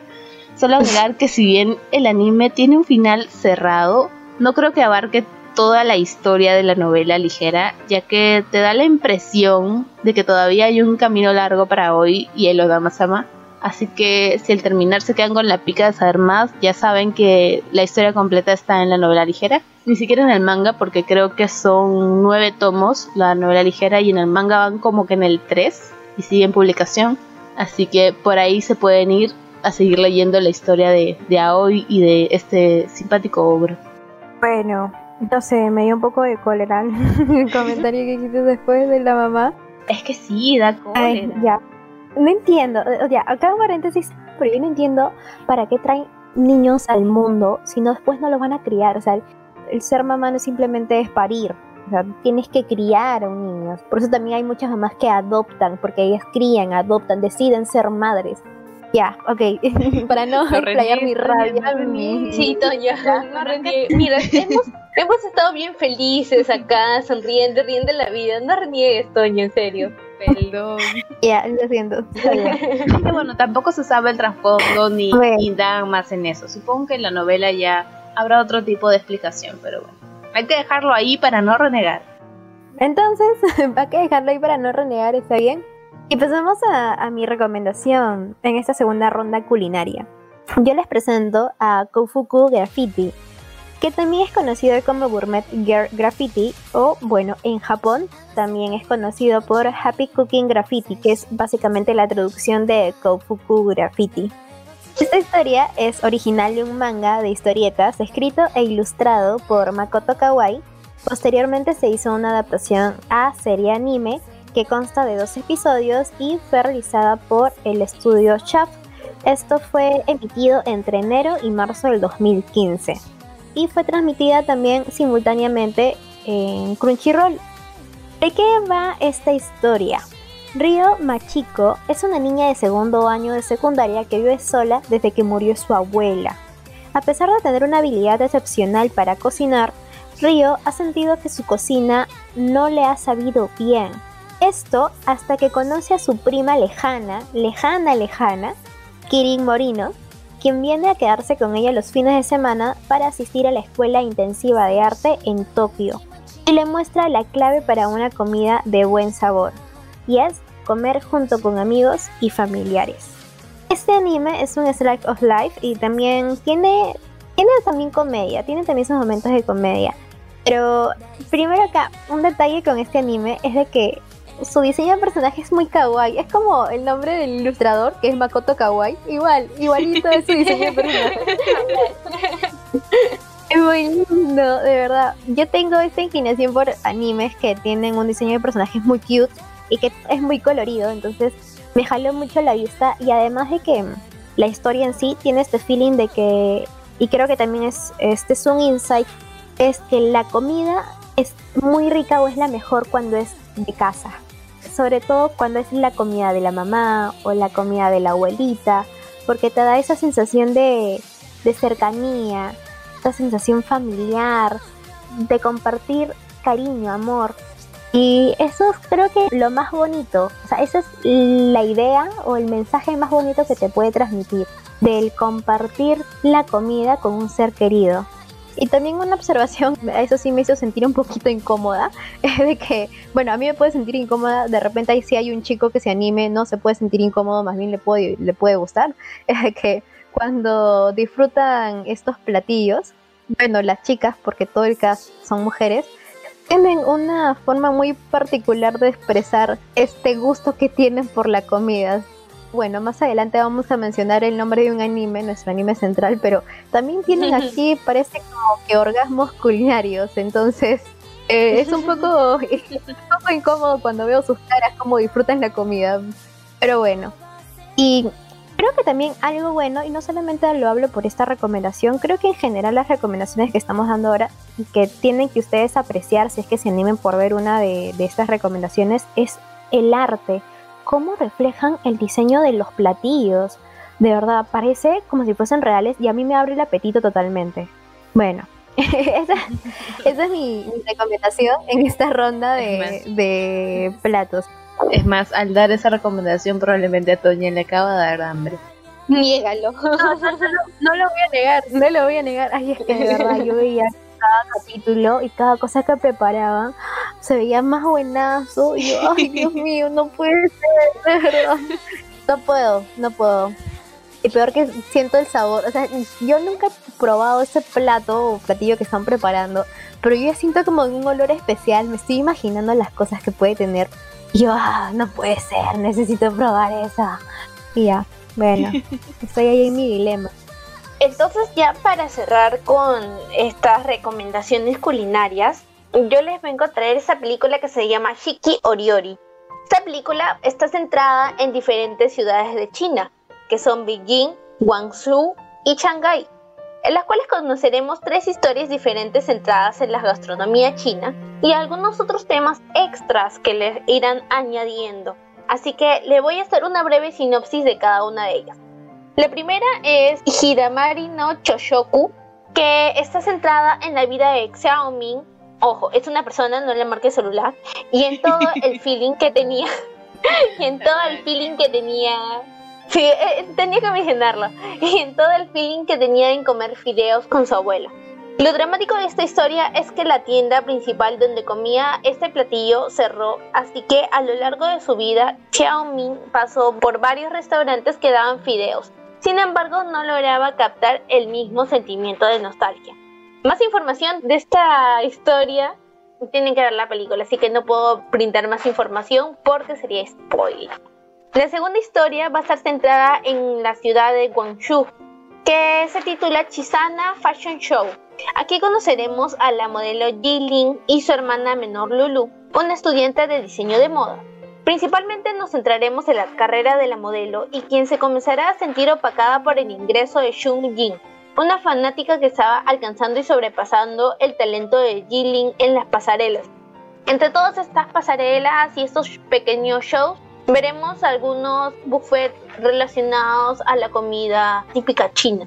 solo agregar que si bien el anime tiene un final cerrado, no creo que abarque toda la historia de la novela ligera, ya que te da la impresión de que todavía hay un camino largo para hoy y el Odama-sama. Así que si al terminar se quedan con la pica de saber más, ya saben que la historia completa está en la novela ligera. Ni siquiera en el manga, porque creo que son nueve tomos la novela ligera y en el manga van como que en el 3 y sigue en publicación. Así que por ahí se pueden ir a seguir leyendo la historia de, de Aoi y de este simpático ogro. Bueno, entonces me dio un poco de cólera el comentario que hiciste después de la mamá. Es que sí, da cólera. ya. No entiendo, o sea, acá un paréntesis, pero yo no entiendo para qué traen niños al mundo si no después no los van a criar. O sea, el, ser mamá no simplemente es parir. O sea, tienes que criar a un niño. Por eso también hay muchas mamás que adoptan, porque ellas crían, adoptan, deciden ser madres. Ya, ok. Para no explayar mi rabia. Sí, Toña, Mira, hemos, hemos estado bien felices acá, sonriendo, riendo la vida. No reniegues, Toña, en serio. Perdón. Ya, lo siento. que bueno, tampoco se sabe el trasfondo ni, ni dan más en eso. Supongo que en la novela ya habrá otro tipo de explicación, pero bueno. Hay que dejarlo ahí para no renegar. Entonces, hay que dejarlo ahí para no renegar, ¿está bien? Y pasamos a, mi recomendación en esta segunda ronda culinaria. Yo les presento a Kofuku Graffiti, que también es conocido como Gourmet Girl Graffiti o bueno, en Japón también es conocido por Happy Cooking Graffiti, que es básicamente la traducción de Kofuku Graffiti. Esta historia es original de un manga de historietas escrito e ilustrado por Makoto Kawai. Posteriormente se hizo una adaptación a serie anime que consta de dos episodios y fue realizada por el estudio Shaft. Esto fue emitido entre enero y marzo del 2015 y fue transmitida también simultáneamente en Crunchyroll. ¿De qué va esta historia? Río Machiko es una niña de segundo año de secundaria que vive sola desde que murió su abuela. A pesar de tener una habilidad excepcional para cocinar, Río ha sentido que su cocina no le ha sabido bien. Esto hasta que conoce a su prima lejana, lejana, lejana, Kirin Morino, quien viene a quedarse con ella los fines de semana para asistir a la escuela intensiva de arte en Tokio y le muestra la clave para una comida de buen sabor, y es comer junto con amigos y familiares. Este anime es un slice of life y también tiene, tiene también comedia, tiene también sus momentos de comedia. Pero primero acá, un detalle con este anime es de que su diseño de personaje es muy kawaii. Es como el nombre del ilustrador, que es Makoto Kawaii. Igual, igualito es su diseño de personaje. es muy lindo, de verdad. Yo tengo esta inclinación por animes que tienen un diseño de personajes muy cute y que es muy colorido. Entonces me jaló mucho la vista. Y además de que la historia en sí tiene este feeling de que, y creo que también es, este es un insight, es que la comida es muy rica o es la mejor cuando es de casa sobre todo cuando es la comida de la mamá o la comida de la abuelita, porque te da esa sensación de, cercanía, esa sensación familiar, de compartir cariño, amor. Y eso es creo que lo más bonito, o sea, esa es la idea o el mensaje más bonito que te puede transmitir, del compartir la comida con un ser querido. Y también una observación, eso sí me hizo sentir un poquito incómoda, es de que, bueno, a mí me puede sentir incómoda, de repente ahí sí hay un chico que se anime, no se puede sentir incómodo, más bien le puede, le puede gustar, es de que cuando disfrutan estos platillos, bueno, las chicas, porque todo el cast son mujeres, tienen una forma muy particular de expresar este gusto que tienen por la comida. Bueno, más adelante vamos a mencionar el nombre de un anime, nuestro anime central, pero también tienen aquí, parece como que orgasmos culinarios, entonces eh, es, un poco, incómodo cuando veo sus caras, cómo disfrutan la comida, pero bueno. Y creo que también algo bueno, y no solamente lo hablo por esta recomendación, creo que en general las recomendaciones que estamos dando ahora y que tienen que ustedes apreciar si es que se animen por ver una de estas recomendaciones es el arte cómo reflejan el diseño de los platillos. De verdad, parece como si fuesen reales y a mí me abre el apetito totalmente. Bueno, esa, es mi, recomendación en esta ronda de, platos. Es más, al dar esa recomendación probablemente a Toña le acaba de dar hambre. Niégalo. No, lo voy a negar, no lo voy a negar. Ay, es que de verdad yo veía cada capítulo y cada cosa que preparaban se veía más buenazo. Y yo, ay, Dios mío, no puede ser, de verdad. No puedo, no puedo. Y peor que siento el sabor. O sea, yo nunca he probado ese plato o platillo que están preparando, pero yo siento como un olor especial. Me estoy imaginando las cosas que puede tener. Y yo, ah, no puede ser, necesito probar esa. Y ya, bueno, estoy ahí en mi dilema. Entonces ya para cerrar con estas recomendaciones culinarias, yo les vengo a traer esa película que se llama Shiki Oriori. Esta película está centrada en diferentes ciudades de China, que son Beijing, Guangzhou y Shanghái, en las cuales conoceremos tres historias diferentes centradas en la gastronomía china y algunos otros temas extras que les irán añadiendo. Así que le voy a hacer una breve sinopsis de cada una de ellas. La primera es Hiramari no Choshoku, que está centrada en la vida de Xiaoming. Ojo, es una persona, no le marque celular. Y en todo el feeling que tenía. y en todo el feeling que tenía. Sí, eh, tenía que mencionarlo. Y en todo el feeling que tenía en comer fideos con su abuela. Lo dramático de esta historia es que la tienda principal donde comía este platillo cerró, así que a lo largo de su vida, Xiaoming pasó por varios restaurantes que daban fideos, sin embargo, no lograba captar el mismo sentimiento de nostalgia. Más información de esta historia tienen que ver la película, así que no puedo brindar más información porque sería spoiler. La segunda historia va a estar centrada en la ciudad de Guangzhou, que se titula Chisana Fashion Show. Aquí conoceremos a la modelo Ling y su hermana menor Lulu, una estudiante de diseño de moda. Principalmente nos centraremos en la carrera de la modelo y quien se comenzará a sentir opacada por el ingreso de Xun Jin, una fanática que estaba alcanzando y sobrepasando el talento de Ling en las pasarelas. Entre todas estas pasarelas y estos pequeños shows, veremos algunos buffets relacionados a la comida típica china.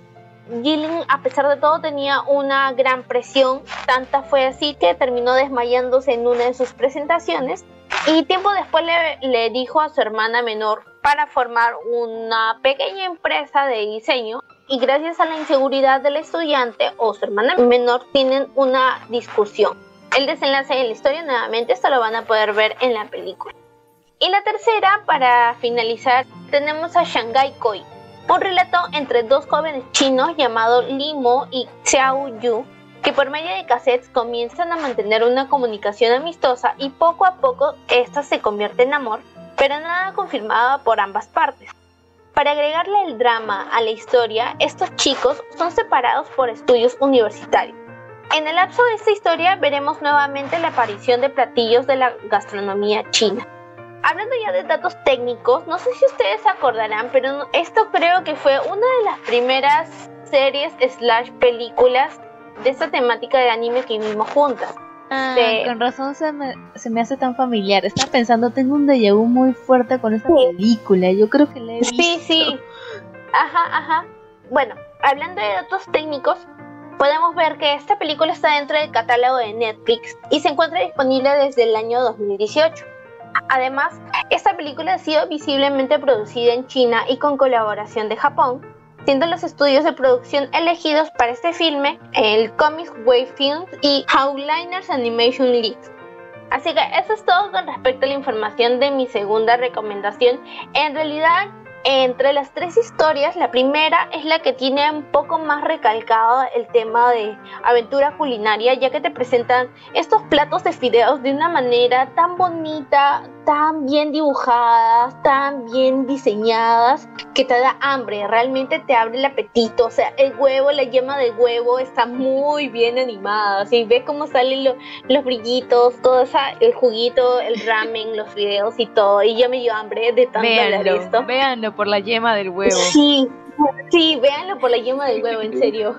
Jilin, a pesar de todo, tenía una gran presión, tanta fue así que terminó desmayándose en una de sus presentaciones y tiempo después le, le dijo a su hermana menor para formar una pequeña empresa de diseño y gracias a la inseguridad del estudiante o su hermana menor tienen una discusión. El desenlace de la historia nuevamente esto lo van a poder ver en la película. Y la tercera, para finalizar, tenemos a Shanghai Koi, un relato entre dos jóvenes chinos llamados Limo y Xiao Yu, que por medio de cassettes comienzan a mantener una comunicación amistosa y poco a poco esta se convierte en amor, pero nada confirmada por ambas partes. Para agregarle el drama a la historia, estos chicos son separados por estudios universitarios. En el lapso de esta historia veremos nuevamente la aparición de platillos de la gastronomía china hablando ya de datos técnicos, no sé si ustedes acordarán, pero esto creo que fue una de las primeras series slash películas de esta temática de anime que vimos juntas. Ah, con razón se me, se me, hace tan familiar. Estaba pensando, tengo un déjà vu muy fuerte con esta película. Yo creo que la he visto. Sí, sí. Ajá, ajá. Bueno, hablando de datos técnicos, podemos ver que esta película está dentro del catálogo de Netflix y se encuentra disponible desde el año 2018. Además, esta película ha sido visiblemente producida en China y con colaboración de Japón, siendo los estudios de producción elegidos para este filme el Comics Wave Films y Howliners Animation League. Así que eso es todo con respecto a la información de mi segunda recomendación. En realidad entre las tres historias, la primera es la que tiene un poco más recalcado el tema de aventura culinaria, ya que te presentan estos platos de fideos de una manera tan bonita, tan bien dibujadas, tan bien diseñadas, que te da hambre, realmente te abre el apetito. O sea, el huevo, la yema del huevo está muy bien animada. Si ves cómo salen los brillitos, todo esa, el juguito, el ramen, los fideos y todo. Y ya me dio hambre de tanto ver esto. Véanlo por la yema del huevo. Sí, sí, véanlo por la yema del huevo, en serio.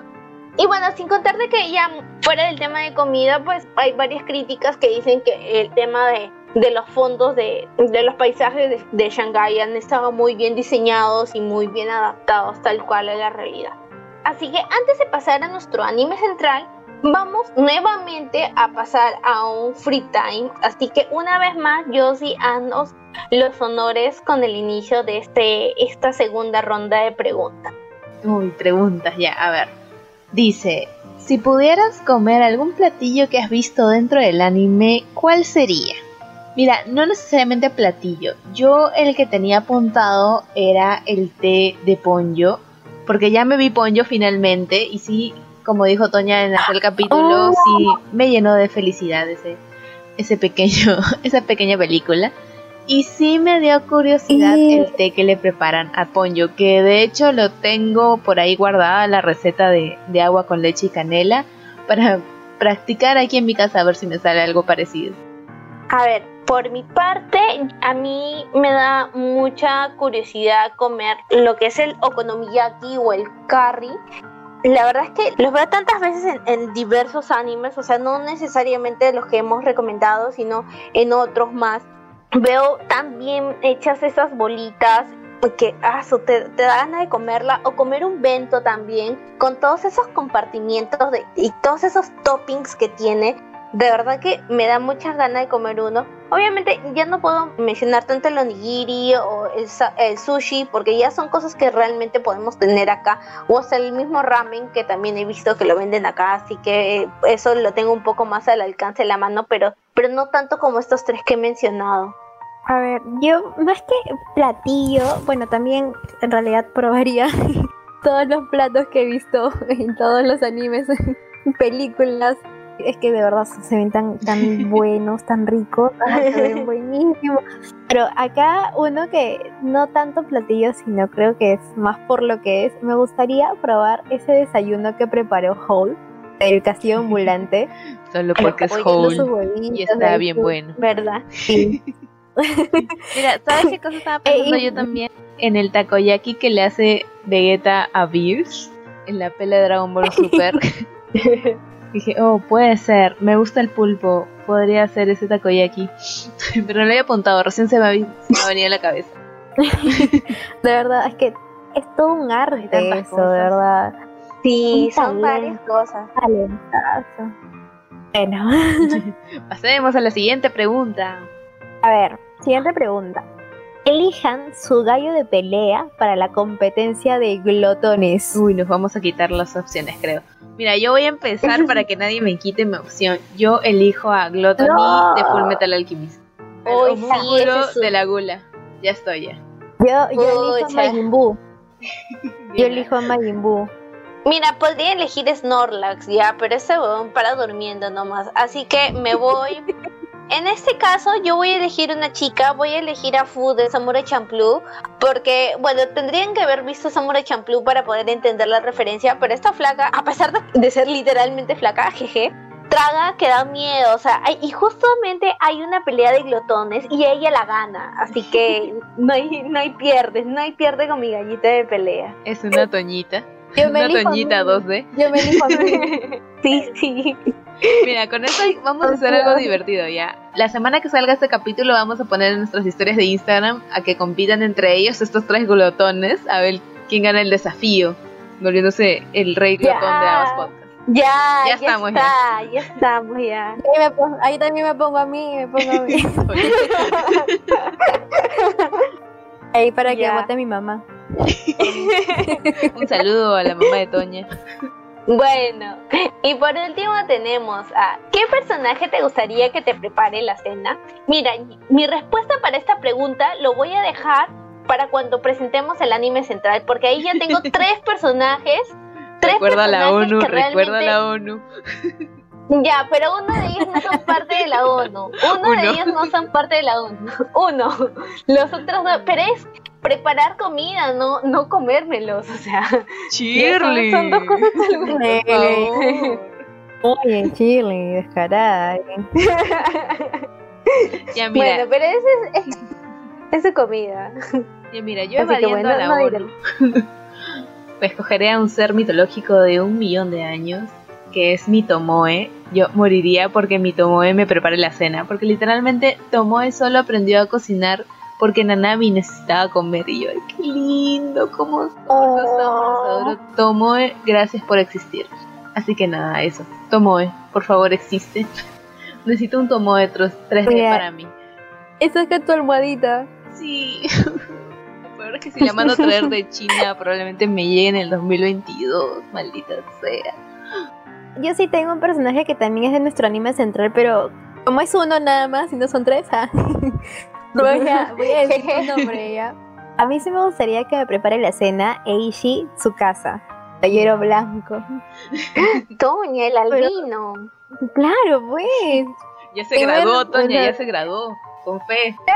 Y bueno, sin contar de que ya fuera del tema de comida, pues hay varias críticas que dicen que el tema de de los fondos de, los paisajes de, de, Shanghái han estado muy bien diseñados y muy bien adaptados tal cual a la realidad. Así que antes de pasar a nuestro anime central, vamos nuevamente a pasar a un free time. Así que una vez más, Josie, haznos los honores con el inicio de este, esta segunda ronda de preguntas. Uy, preguntas ya, a ver. Dice, si pudieras comer algún platillo que has visto dentro del anime, ¿cuál sería? Mira, no necesariamente platillo. Yo el que tenía apuntado era el té de ponyo, porque ya me vi ponyo finalmente y sí, como dijo Toña en aquel capítulo, oh. sí me llenó de felicidad ese, ese pequeño, esa pequeña película. Y sí me dio curiosidad el té que le preparan a Ponyo, que de hecho lo tengo por ahí guardada la receta de, de agua con leche y canela para practicar aquí en mi casa a ver si me sale algo parecido. A ver, por mi parte, a mí me da mucha curiosidad comer lo que es el okonomiyaki o el curry. La verdad es que los veo tantas veces en, diversos animes, o sea, no necesariamente los que hemos recomendado, sino en otros más. Veo tan bien hechas esas bolitas que ah, te, te, da ganas de comerla o comer un bento también con todos esos compartimientos de, y todos esos toppings que tiene de verdad que me da muchas ganas de comer uno. Obviamente ya no puedo mencionar tanto el onigiri o el, sushi porque ya son cosas que realmente podemos tener acá. O hasta el mismo ramen que también he visto que lo venden acá, así que eso lo tengo un poco más al alcance de la mano, pero, pero no tanto como estos tres que he mencionado. A ver, yo más que platillo, bueno, también en realidad probaría todos los platos que he visto en todos los animes películas. Es que de verdad se ven tan, tan buenos, tan ricos, se ven buenísimos. Pero acá uno que no tanto platillo, sino creo que es más por lo que es, me gustaría probar ese desayuno que preparó Hall, el castillo ambulante. Solo porque es Poniendo sus Hole huevitos y está bien su- bueno. ¿Verdad? Sí. Mira, ¿sabes qué cosa estaba pensando Ey. yo también? En el takoyaki que le hace Vegeta a Beers en la pelea de Dragon Ball Super. Dije, oh, puede ser, me gusta el pulpo, podría hacer ese takoyaki. Pero no lo había apuntado, recién se me, había- se me venía a la cabeza. De verdad, es que es todo un arte tantas eso, cosas. de verdad. Sí, son varias cosas. Talentazo. Bueno, Pasemos a la siguiente pregunta. a ver, siguiente pregunta. Elijan su gallo de pelea para la competencia de glotones. Uy, nos vamos a quitar las opciones, creo. Mira, yo voy a empezar para que nadie me quite mi opción. Yo elijo a Gluttony No. de Full Metal Alchemist. El Uy, sí, es de la gula. Ya estoy ya. Yo, yo elijo a. Majin Buu. Yo elijo a Majin Buu. Mira, podría elegir Snorlax ya, pero ese huevón para durmiendo nomás. Así que me voy. En este caso, yo voy a elegir una chica, voy a elegir a Fu de Samurai Champloo, porque, bueno, tendrían que haber visto Samurai Champloo para poder entender la referencia, pero esta flaca, a pesar de, ser literalmente flaca, jeje, traga que da miedo, o sea, hay- y justamente hay una pelea de glotones y ella la gana, así que no hay, no hay pierde, no hay pierde con mi gallita de pelea. Es una toñita. Yo me Una toñita mí. 2D. Yo me elijo a mí. Sí, sí. Mira, con esto vamos a hacer algo divertido ya. La semana que salga este capítulo vamos a poner en nuestras historias de Instagram a que compitan entre ellos estos tres glotones a ver quién gana el desafío, volviéndose el rey glotón de Ya. Abbas Podcast. Ya, Ya ya, estamos, está, ya. estamos ya. Ahí, me pongo- ahí también me pongo a mí, me pongo a mí. Ahí para que Ya. vote mi mamá. Un saludo a la mamá de Toña. Bueno, y por último tenemos a ¿qué personaje te gustaría que te prepare la cena? Mira, mi respuesta para esta pregunta lo voy a dejar para cuando presentemos el anime central, porque ahí ya tengo tres personajes. Tres Recuerda a la personajes ONU, que recuerda realmente- la ONU. Ya, pero uno de ellos no son parte de la ONU. Uno, de Uno. ellos no son parte de la ONU. Uno. Los otros dos. Pero es preparar comida, no, no comérmelos. O sea, son, Shirley. son dos cosas favor. Oye, Chile, descarada. eh. Ya mira, Bueno, pero ese es, es, es su comida. ya mira, yo evadiendo bueno, a la no ONU, escogeré a un ser mitológico de un millón de años, que es mi Tomoe. Yo moriría porque mi Tomoe me prepare la cena, porque literalmente Tomoe solo aprendió a cocinar porque Nanami necesitaba comer y yo, ay, qué lindo, cómo amo, los adoro. Tomoe, gracias por existir. Así que nada, eso. Tomoe, por favor, existe. Necesito un Tomoe 3D Mira. para mí. Esa es que tu almohadita. Sí. Peor es que si la mando a traer de China, probablemente me llegue en el 2022, maldita sea. Yo sí tengo un personaje que también es de nuestro anime central, pero como es uno nada más y no son tres, ah, voy, a, voy a decir su nombre ya. A mí sí me gustaría que me prepare la cena Eishi Tsukasa, tallero blanco. Toña, el albino. Claro, pues. Ya se graduó, bueno, Toña, bueno. ya se graduó. Con fe. Ya,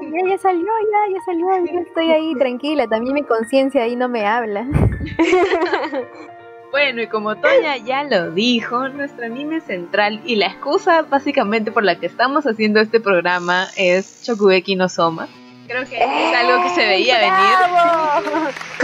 ya, ya salió, ya, ya salió. Ya estoy ahí tranquila. También mi conciencia ahí no me habla. Bueno, y como Toña ya lo dijo, nuestro anime central y la excusa básicamente por la que estamos haciendo este programa es Shokugeki no Soma. Creo que es algo que se veía venir.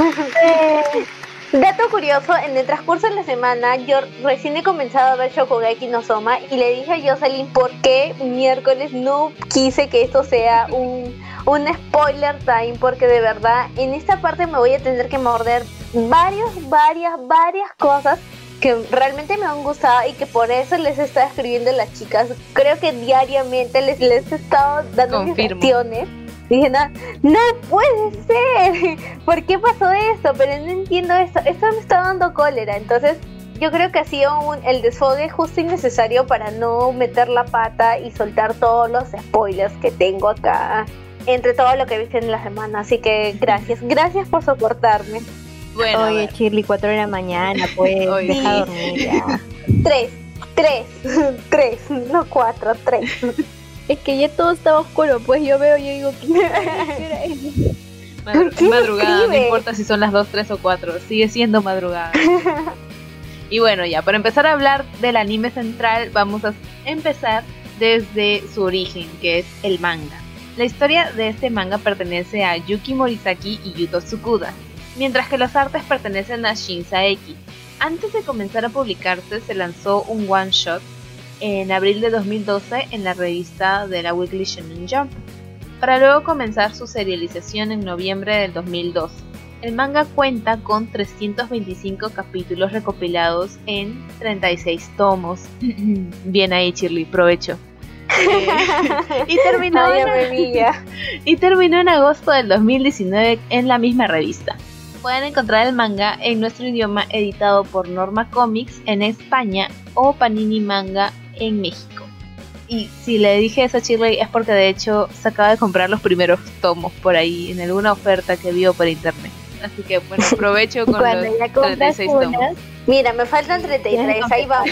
¡Bravo! Dato curioso, en el transcurso de la semana yo recién he comenzado a ver Shokugeki no Soma y le dije a Jocelyn por qué miércoles no quise que esto sea un, un spoiler time porque de verdad en esta parte me voy a tener que morder varios, varias, varias cosas que realmente me han gustado y que por eso les he estado escribiendo a las chicas. Creo que diariamente les, les he estado dando reacciones. Dije, no, no puede ser. ¿Por qué pasó esto? Pero no entiendo esto. Esto me está dando cólera. Entonces, yo creo que ha sido un, el desfogue justo y necesario para no meter la pata y soltar todos los spoilers que tengo acá. Entre todo lo que he visto en la semana. Así que gracias. Gracias por soportarme. Bueno, Oye. Shirley, 4 de la mañana, pues. Oye. Deja dormir ya. tres, tres, tres, no cuatro, tres. Es que ya todo estaba oscuro, pues yo veo y yo digo, ¿qué madrugada, no importa si son las 2, 3 o 4, sigue siendo madrugada. y bueno, ya, para empezar a hablar del anime central, vamos a empezar desde su origen, que es el manga. La historia de este manga pertenece a Yuki Morisaki y Yuto Tsukuda, mientras que los artes pertenecen a Shinsaeki. Antes de comenzar a publicarse, se lanzó un one shot en abril de 2012 en la revista de la Weekly Shonen Jump, para luego comenzar su serialización en noviembre del 2012. El manga cuenta con 325 capítulos recopilados en 36 tomos. Bien ahí, Shirley, provecho. y, terminó en, y terminó en agosto del 2019 en la misma revista. Pueden encontrar el manga en nuestro idioma editado por Norma Comics en España o Panini Manga en México. Y si le dije eso a Shirley es porque de hecho se acaba de comprar los primeros tomos por ahí en alguna oferta que vio por internet. Así que bueno, aprovecho con los 36 tomos. Mira, me faltan 33, ahí va.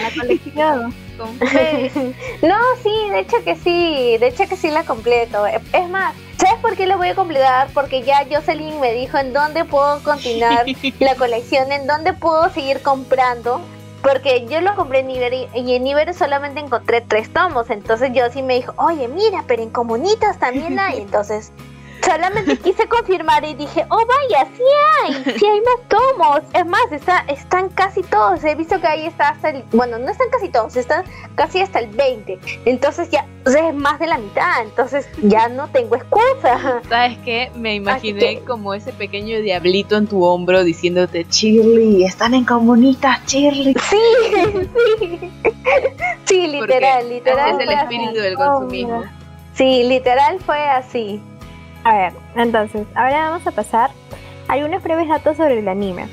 No, sí, de hecho que sí, de hecho que sí la completo. Es más, ¿sabes por qué la voy a completar? Porque ya Jocelyn me dijo en dónde puedo continuar la colección, en dónde puedo seguir comprando. Porque yo lo compré en Iber y en Iber solamente encontré tres tomos. Entonces yo sí me dijo, oye, mira, pero en Comunitas también hay. Entonces solamente quise confirmar y dije, oh vaya, sí hay, sí hay más tomos. Es más, está, están casi todos. He visto que ahí está hasta el, bueno, no están casi todos, están casi hasta el 20. Entonces ya, es más de la mitad. Entonces ya no tengo excusa. ¿Sabes qué? Me imaginé como ese pequeño diablito en tu hombro diciéndote, Shirley, están en comunitas, Shirley. Sí, sí. Sí, literal, literal. Es el espíritu del consumismo. Sí, literal fue así. A ver, entonces, ahora vamos a pasar algunos breves datos sobre el anime.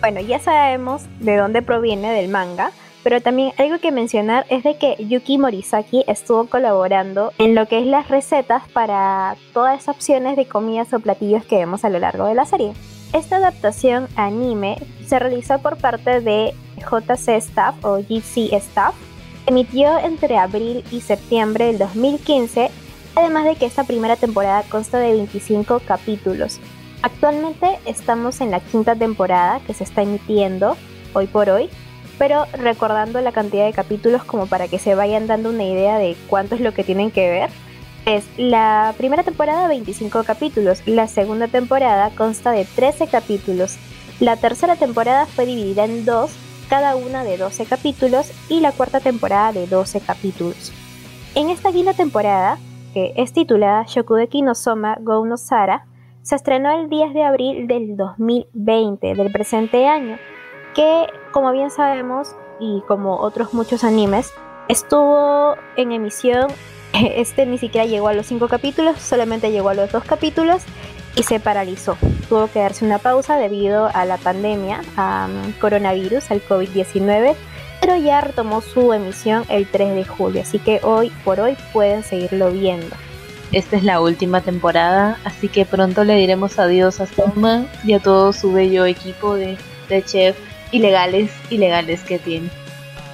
Bueno, ya sabemos de dónde proviene del manga, pero también algo que mencionar es de que Yuki Morisaki estuvo colaborando en lo que es las recetas para todas esas opciones de comidas o platillos que vemos a lo largo de la serie. Esta adaptación anime se realizó por parte de JC Staff o GC Staff. Emitió entre abril y septiembre del 2015 además de que esta primera temporada consta de 25 capítulos. Actualmente estamos en la quinta temporada que se está emitiendo hoy por hoy, pero recordando la cantidad de capítulos como para que se vayan dando una idea de cuánto es lo que tienen que ver. Es la primera temporada 25 capítulos, la segunda temporada consta de 13 capítulos, la tercera temporada fue dividida en dos, cada una de 12 capítulos, y la cuarta temporada de 12 capítulos. En esta quinta temporada que es titulada Shokugeki no Soma Go no Sara, se estrenó el 10 de abril del 2020, del presente año, que como bien sabemos, y como otros muchos animes, estuvo en emisión, este ni siquiera llegó a los 5 capítulos, solamente llegó a los 2 capítulos y se paralizó. Tuvo que darse una pausa debido a la pandemia, a coronavirus, al COVID-19, pero ya retomó su emisión el 3 de julio, así que hoy por hoy pueden seguirlo viendo. Esta es la última temporada, así que pronto le diremos adiós a Soma y a todo su bello equipo de, de chef ilegales, ilegales que tiene.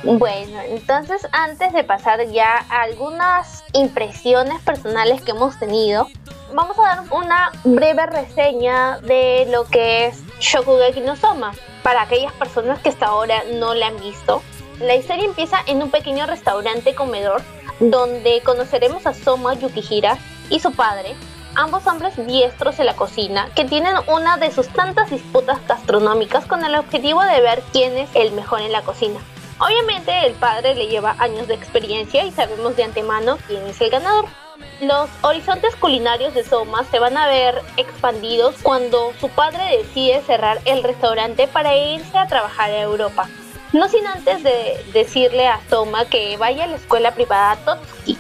Bueno, entonces antes de pasar ya a algunas impresiones personales que hemos tenido, vamos a dar una breve reseña de lo que es Shokugeki no Soma para aquellas personas que hasta ahora no la han visto. La historia empieza en un pequeño restaurante comedor donde conoceremos a Soma Yukihira y su padre, ambos hombres diestros en la cocina, que tienen una de sus tantas disputas gastronómicas con el objetivo de ver quién es el mejor en la cocina. Obviamente el padre le lleva años de experiencia y sabemos de antemano quién es el ganador. Los horizontes culinarios de Soma se van a ver expandidos cuando su padre decide cerrar el restaurante para irse a trabajar a Europa. No sin antes de decirle a Soma que vaya a la escuela privada Totsuki.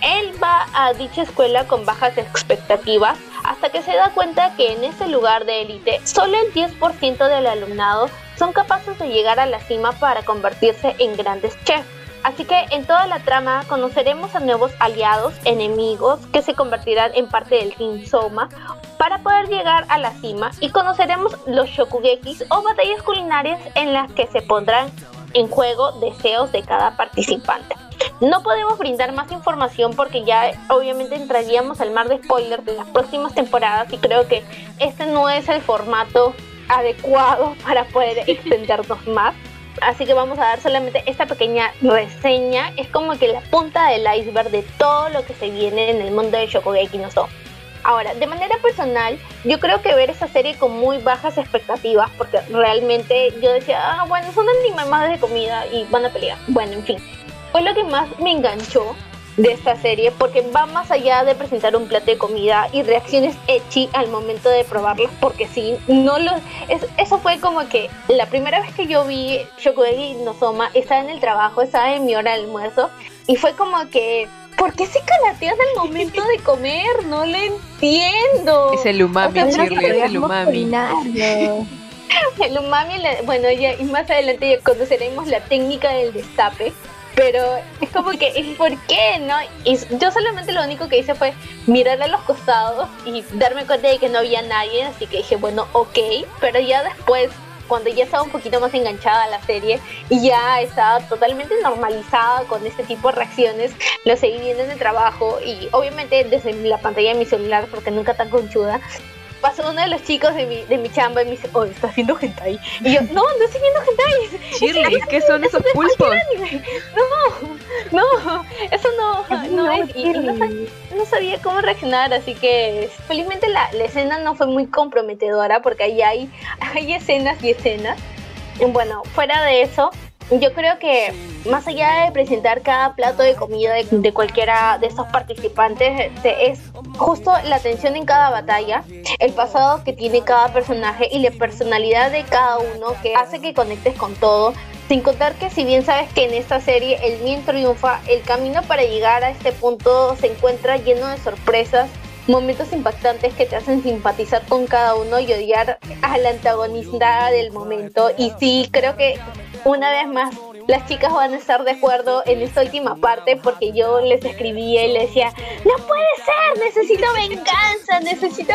Él va a dicha escuela con bajas expectativas hasta que se da cuenta que en ese lugar de élite solo el 10% del alumnado son capaces de llegar a la cima para convertirse en grandes chefs. Así que en toda la trama conoceremos a nuevos aliados, enemigos que se convertirán en parte del Team Soma para poder llegar a la cima y conoceremos los shokugekis o batallas culinarias en las que se pondrán en juego deseos de cada participante. No podemos brindar más información porque ya obviamente entraríamos al mar de spoilers de las próximas temporadas y creo que este no es el formato adecuado para poder extendernos más. Así que vamos a dar solamente esta pequeña reseña. Es como que la punta del iceberg de todo lo que se viene en el mundo de Shokugeki no Soma. Ahora, de manera personal, yo creo que ver esta serie con muy bajas expectativas, porque realmente yo decía, ah, bueno, son animales de comida y van a pelear. Bueno, en fin, fue lo que más me enganchó de esta serie porque va más allá de presentar un plato de comida y reacciones echi al momento de probarlos porque sí, no lo eso fue como que la primera vez que yo vi Shokugeki no Soma estaba en el trabajo, estaba en mi hora de almuerzo y fue como que ¿Por qué se calatean al momento de comer? No lo entiendo. Es el umami, es el umami. el umami, bueno, ya, y más adelante ya conoceremos la técnica del destape pero es como que, ¿por qué? no? Y yo solamente lo único que hice fue mirar a los costados y darme cuenta de que no había nadie, así que dije, bueno, ok, pero ya después cuando ya estaba un poquito más enganchada a la serie y ya estaba totalmente normalizada con este tipo de reacciones, lo seguí viendo en el trabajo y obviamente desde la pantalla de mi celular porque nunca tan conchuda pasó uno de los chicos de mi, de mi chamba y me dice, oh, ¿estás viendo hentai? Y yo, no, no estoy viendo hentai. Shirley, ¿qué son esos pulpos? No, no, Y, no, sabía, cómo reaccionar, así que felizmente la, la, escena no fue muy comprometedora porque ahí hay, hay escenas y escenas. Bueno, fuera de eso, yo creo que más allá de presentar cada plato de comida de, cualquiera de estos participantes, este, es justo la atención en cada batalla, el pasado que tiene cada personaje y la personalidad de cada uno que hace que conectes con todo. Sin contar que si bien sabes que en esta serie el bien triunfa, el camino para llegar a este punto se encuentra lleno de sorpresas momentos impactantes que te hacen simpatizar con cada uno y odiar al antagonista del momento. Y sí, creo que una vez más las chicas van a estar de acuerdo en esta última parte porque yo les escribía y les decía, no puede ser, necesito venganza, necesito,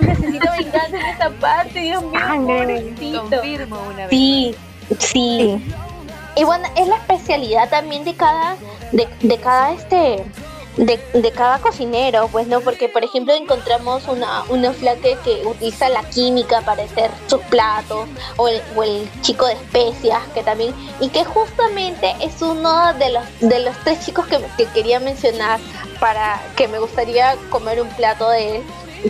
necesito venganza en esta parte, Dios mío, Confirmo una vez. Sí, sí, Y bueno, es la especialidad también de cada, de, de cada este de, de, cada cocinero, pues no, porque por ejemplo encontramos una, una flaca que utiliza la química para hacer sus platos, o el, o el chico de especias que también, y que justamente es uno de los, de los tres chicos que, que quería mencionar para que me gustaría comer un plato de él,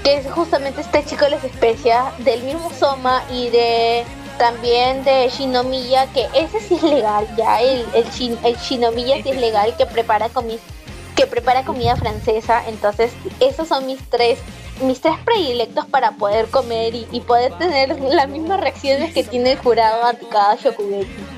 que es justamente este chico de las especias, del mismo Soma y de también de Shinomiya, que ese sí es legal, ya el, el, el Shinomiya sí es legal, que prepara comida que prepara comida francesa. Entonces, esos son mis tres, mis tres predilectos para poder comer y, poder tener las mismas reacciones que tiene el jurado ante cada shokugeki.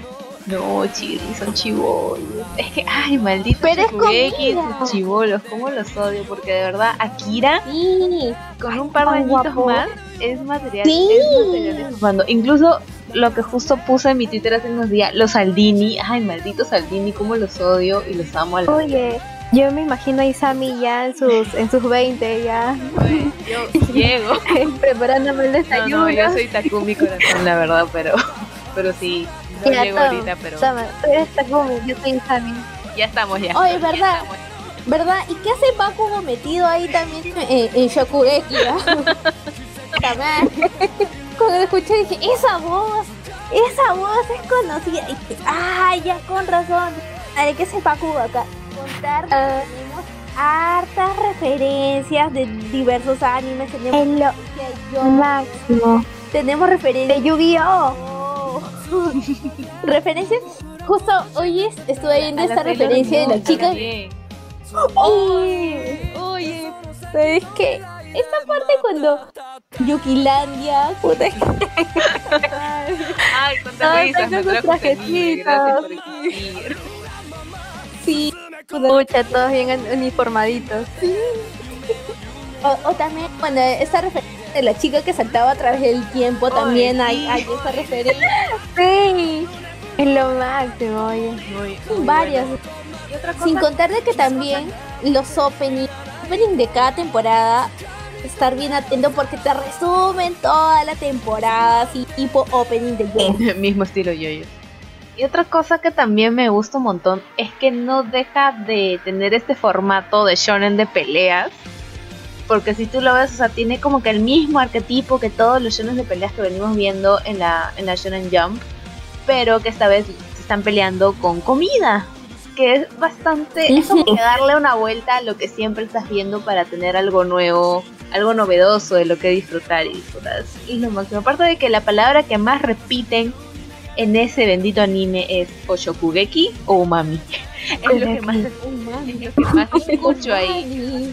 No, chiri, son chivolos. Es que, ay, maldito Pero esos chivolos, cómo los odio, porque de verdad, Akira, sí. con un par de añitos más, es material, es material Incluso lo que justo puse en mi Twitter hace unos días, los Aldini, ay, maldito Aldini, cómo los odio y los amo al Oye, yo me imagino a Isami ya en sus, en sus 20 ya. yo llego. Preparándome el desayuno. No, yo soy Takumi corazón, la verdad, pero, pero sí, no llego ahorita, pero. Toma, tú eres Takumi, yo soy Isami. Ya estamos, ya. Oye, ¿verdad? ¿Verdad? ¿Y qué hace Bakugo metido ahí también en, en Shokugeki? Cuando lo escuché dije, esa voz, esa voz es conocida. Y dije, ah, ya con razón. A ver, ¿qué hace Bakugo acá? contar uh, tenemos hartas referencias de diversos animes. Tenemos lo máximo. Tenemos referencias de Yu-Gi-Oh! referencias. Justo hoy estuve viendo esta referencia de la chica. Oye, oye, ¿sabes qué? Esta parte cuando Yukilandia, puta. Ay, cuántas risas, Gracias por Sí. Escucha, todos bien uniformaditos. O, también, bueno, esa referencia de la chica que saltaba a través del tiempo, también hay, hay, esa referencia. Sí, es lo máximo, oye. Varias. Sin contar de que también los openings opening de cada temporada estar bien atento porque te resumen toda la temporada, así tipo opening de yo. Mismo estilo yo, -yo. Y otra cosa que también me gusta un montón es que no deja de tener este formato de shonen de peleas. Porque si tú lo ves, o sea, tiene como que el mismo arquetipo que todos los shonen de peleas que venimos viendo en la, en la Shonen Jump. Pero que esta vez se están peleando con comida. Que es bastante... Es como que darle una vuelta a lo que siempre estás viendo para tener algo nuevo, algo novedoso de lo que disfrutar y disfrutar. Es lo máximo. Aparte de que la palabra que más repiten en ese bendito anime es Oshokugeki o Umami. Es lo que más, es lo que más escucho ahí.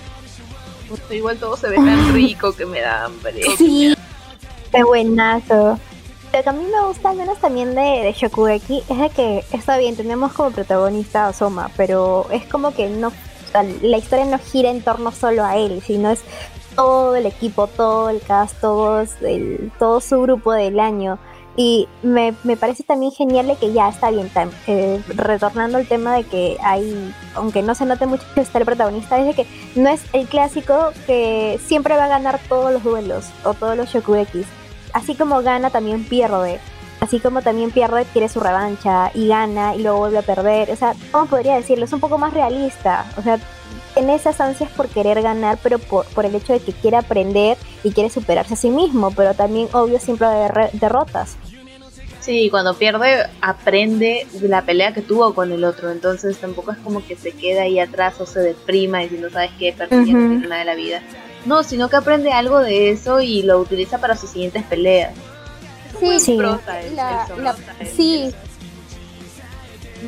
Porque igual todo se ve tan rico que me da hambre. Sí, qué buenazo. Lo que a mí me gusta al menos también de, de Shokugeki es de que está bien, tenemos como protagonista a Soma, pero es como que no, la historia no gira en torno solo a él, sino es todo el equipo, todo el cast, todos el, todo su grupo del año. Y me, me parece también genial de que ya está bien, eh, retornando al tema de que hay, aunque no se note mucho que está el protagonista, es de que no es el clásico que siempre va a ganar todos los duelos o todos los Shokugekis. Así como gana, también pierde. Así como también pierde, quiere su revancha y gana y luego vuelve a perder. O sea, ¿cómo podría decirlo? Es un poco más realista. O sea, en esas ansias por querer ganar, pero por, por el hecho de que quiere aprender y quiere superarse a sí mismo. Pero también, obvio, siempre va a haber derrotas. Sí, cuando pierde aprende de la pelea que tuvo con el otro, entonces tampoco es como que se queda ahí atrás o se deprima diciendo, ¿sabes qué? Perdí, no Ujú. quiero nada de la vida. No, sino que aprende algo de eso y lo utiliza para sus siguientes peleas. Sí, muy sí. prota el- La- el la- prota el- sí,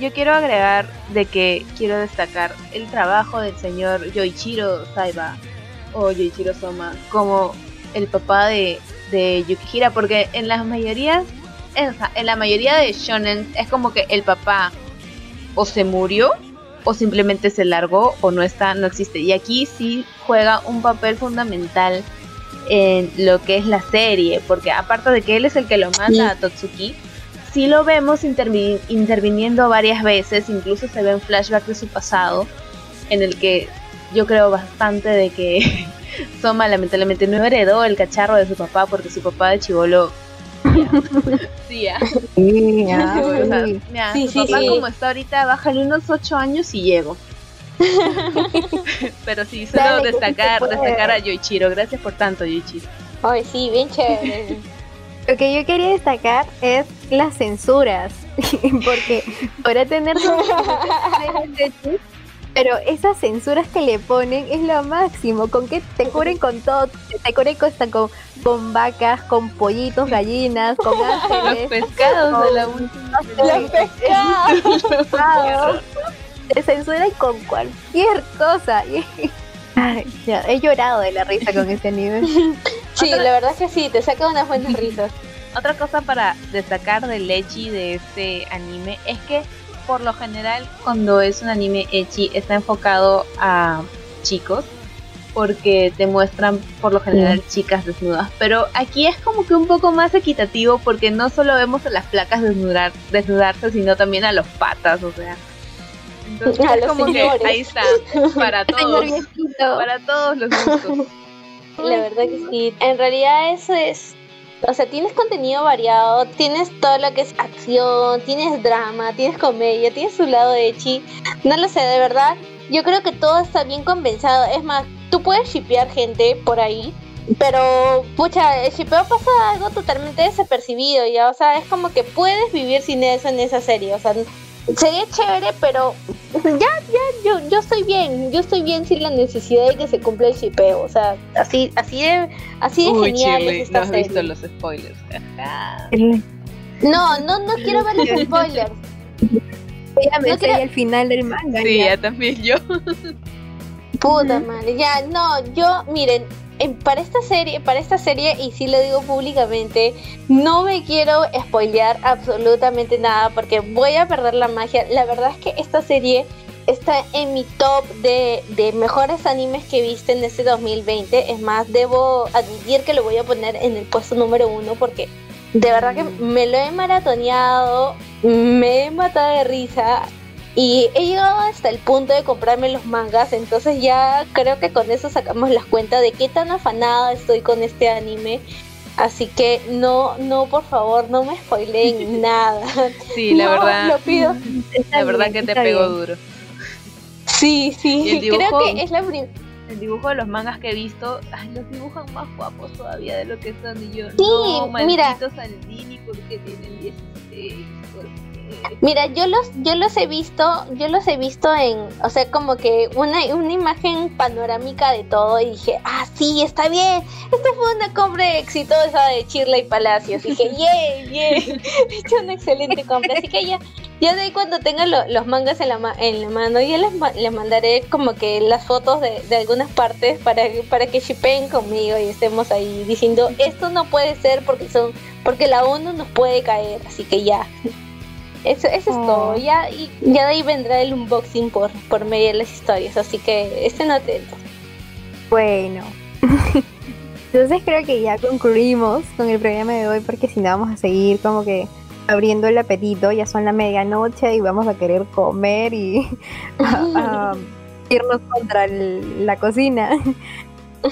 Yo quiero agregar de que quiero destacar el trabajo del señor Yoichiro Saiba o Yoichiro Soma como el papá de, de Yukihira, porque en las mayorías, en, la mayoría de shonen es como que el papá o se murió o simplemente se largó o no está, no existe. Y aquí sí juega un papel fundamental en lo que es la serie, porque aparte de que él es el que lo manda Sí. a Totsuki, sí lo vemos intervi- interviniendo varias veces, incluso se ven flashbacks de su pasado, en el que yo creo bastante de que Soma lamentablemente no heredó el cacharro de su papá, porque su papá de chivolo... Sí, ya. Sí, O sea, mira, Sí, sí, papá como está ahorita, bájale unos 8 años y llego. Pero sí, solo Dale, destacar, destacar a Yoichiro. Gracias por tanto, Yoichiro. ay, sí, bien chévere. Lo que yo quería destacar es las censuras, porque podrá tener pero esas censuras que le ponen es lo máximo, con que te cubren con todo, te cubren con, con, con vacas, con pollitos, gallinas, con Los ángeles, pescados de la última. Los pescados. te censuran con cualquier cosa. Ay, ya, he llorado de la risa con ese nivel. Sí, la verdad es que sí, te saca unas buenas risas. Otra cosa para destacar del Echi de este anime es que por lo general cuando es un anime Echi está enfocado a chicos porque te muestran por lo general chicas desnudas, pero aquí es como que un poco más equitativo porque no solo vemos a las placas desnudar, desnudarse, sino también a los patas, o sea. Entonces A es los como señores. que ahí está, para todos, para todos los gustos. La verdad que sí. En realidad eso es... O sea, tienes contenido variado, tienes todo lo que es acción, tienes drama, tienes comedia, tienes su lado de chi. No lo sé, de verdad. Yo creo que todo está bien compensado. Es más, tú puedes shipear gente por ahí, pero, pucha, el shipeo pasa algo totalmente desapercibido, ya. O sea, es como que puedes vivir sin eso en esa serie. O sea, sería chévere, pero ya, ya, yo, yo estoy bien. Yo estoy bien sin la necesidad de que se cumpla el shipeo. O sea, así, así de, así de Uy, genial es esta no has serie. visto los spoilers. Ajá. No, no, no quiero ver los spoilers. Ya me No sé creo- el final del manga. Sí, ya. ya también yo. Puta madre, ya, no, yo, miren, en- para esta serie, para esta serie, y sí lo digo públicamente, no me quiero spoilear absolutamente nada porque voy a perder la magia. La verdad es que esta serie está en mi top de, de mejores animes que viste en este 2020. Es más, debo admitir que lo voy a poner en el puesto número uno porque de verdad que me lo he maratoneado, me he matado de risa y he llegado hasta el punto de comprarme los mangas, entonces ya creo que con eso sacamos las cuentas de qué tan afanada estoy con este anime. Así que no, no, por favor, no me spoileen nada. Sí, la No, verdad. Lo pido. Está La verdad bien, que te pegó bien. duro. Sí, ¿Y sí. Creo que es la primera. El dibujo de los mangas que he visto, ay, los dibujan más guapos todavía de lo que son. Y yo, Sí, no, mira. Aldini, porque tienen 16? ¿Por qué? Mira, yo los, yo los he visto, yo los he visto en, o sea, como que una, una imagen panorámica de todo y dije, ah, sí, está bien, esta fue una compra exitosa de Chirla y Palacios. Y dije, yeah, yeah, he hecho una excelente compra. Así que ya, ya de ahí cuando tenga lo- los mangas en la, en la mano, ya les, les mandaré como que las fotos de, algunas partes para, para que shippeen conmigo y estemos ahí diciendo, esto no puede ser porque son, porque la ONU nos puede caer, así que ya. Eso, eso es Oh. todo. Ya, y ya de ahí vendrá el unboxing por, por medio de las historias. Así que estén atentos. Bueno. Entonces creo que ya concluimos con el programa de hoy porque si no vamos a seguir como que abriendo el apetito, ya son la medianoche y vamos a querer comer y a- a irnos contra el- la cocina.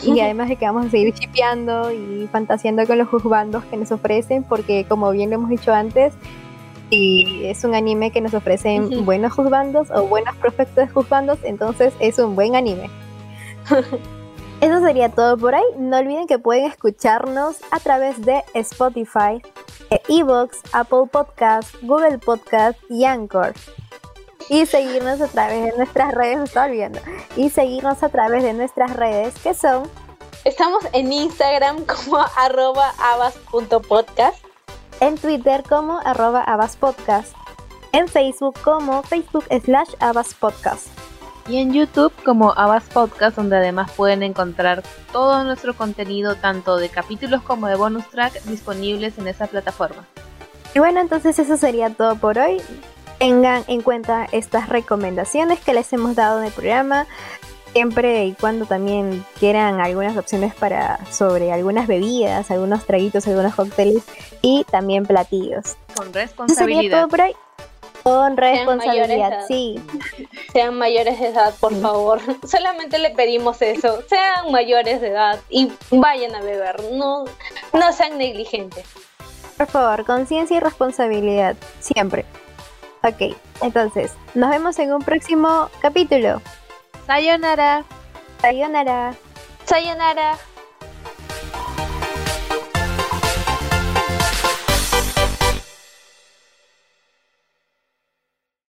Y además de que vamos a seguir chipeando y fantaseando con los juzbandos que nos ofrecen, porque como bien lo hemos dicho antes, si es un anime que nos ofrecen buenos juzbandos o buenos prospectos de juzbandos, entonces es un buen anime. Eso sería todo por ahí. No olviden que pueden escucharnos a través de Spotify, eh, Evox, Apple Podcast, Google Podcast y Anchor. Y seguirnos a través de nuestras redes, me estaba olvidando. Y seguirnos a través de nuestras redes que son Estamos en Instagram como arroba abas.podcast. en Twitter como arroba abaspodcast, en Facebook como Facebook slash abaspodcast. Y en YouTube como Abbas Podcast, donde además pueden encontrar todo nuestro contenido, tanto de capítulos como de bonus track, disponibles en esa plataforma. Y bueno, entonces eso sería todo por hoy. Tengan en cuenta estas recomendaciones que les hemos dado en el programa. Siempre y cuando también quieran algunas opciones para sobre algunas bebidas, algunos traguitos, algunos cócteles y también platillos. Con Eso sería responsabilidad. todo por. Con responsabilidad, edad. sí. Sean mayores de edad, por favor. Solamente le pedimos eso. Sean mayores de edad y vayan a beber. No, no sean negligentes. Por favor, conciencia y responsabilidad, siempre. Ok, entonces, nos vemos en un próximo capítulo. Sayonara. Sayonara. Sayonara.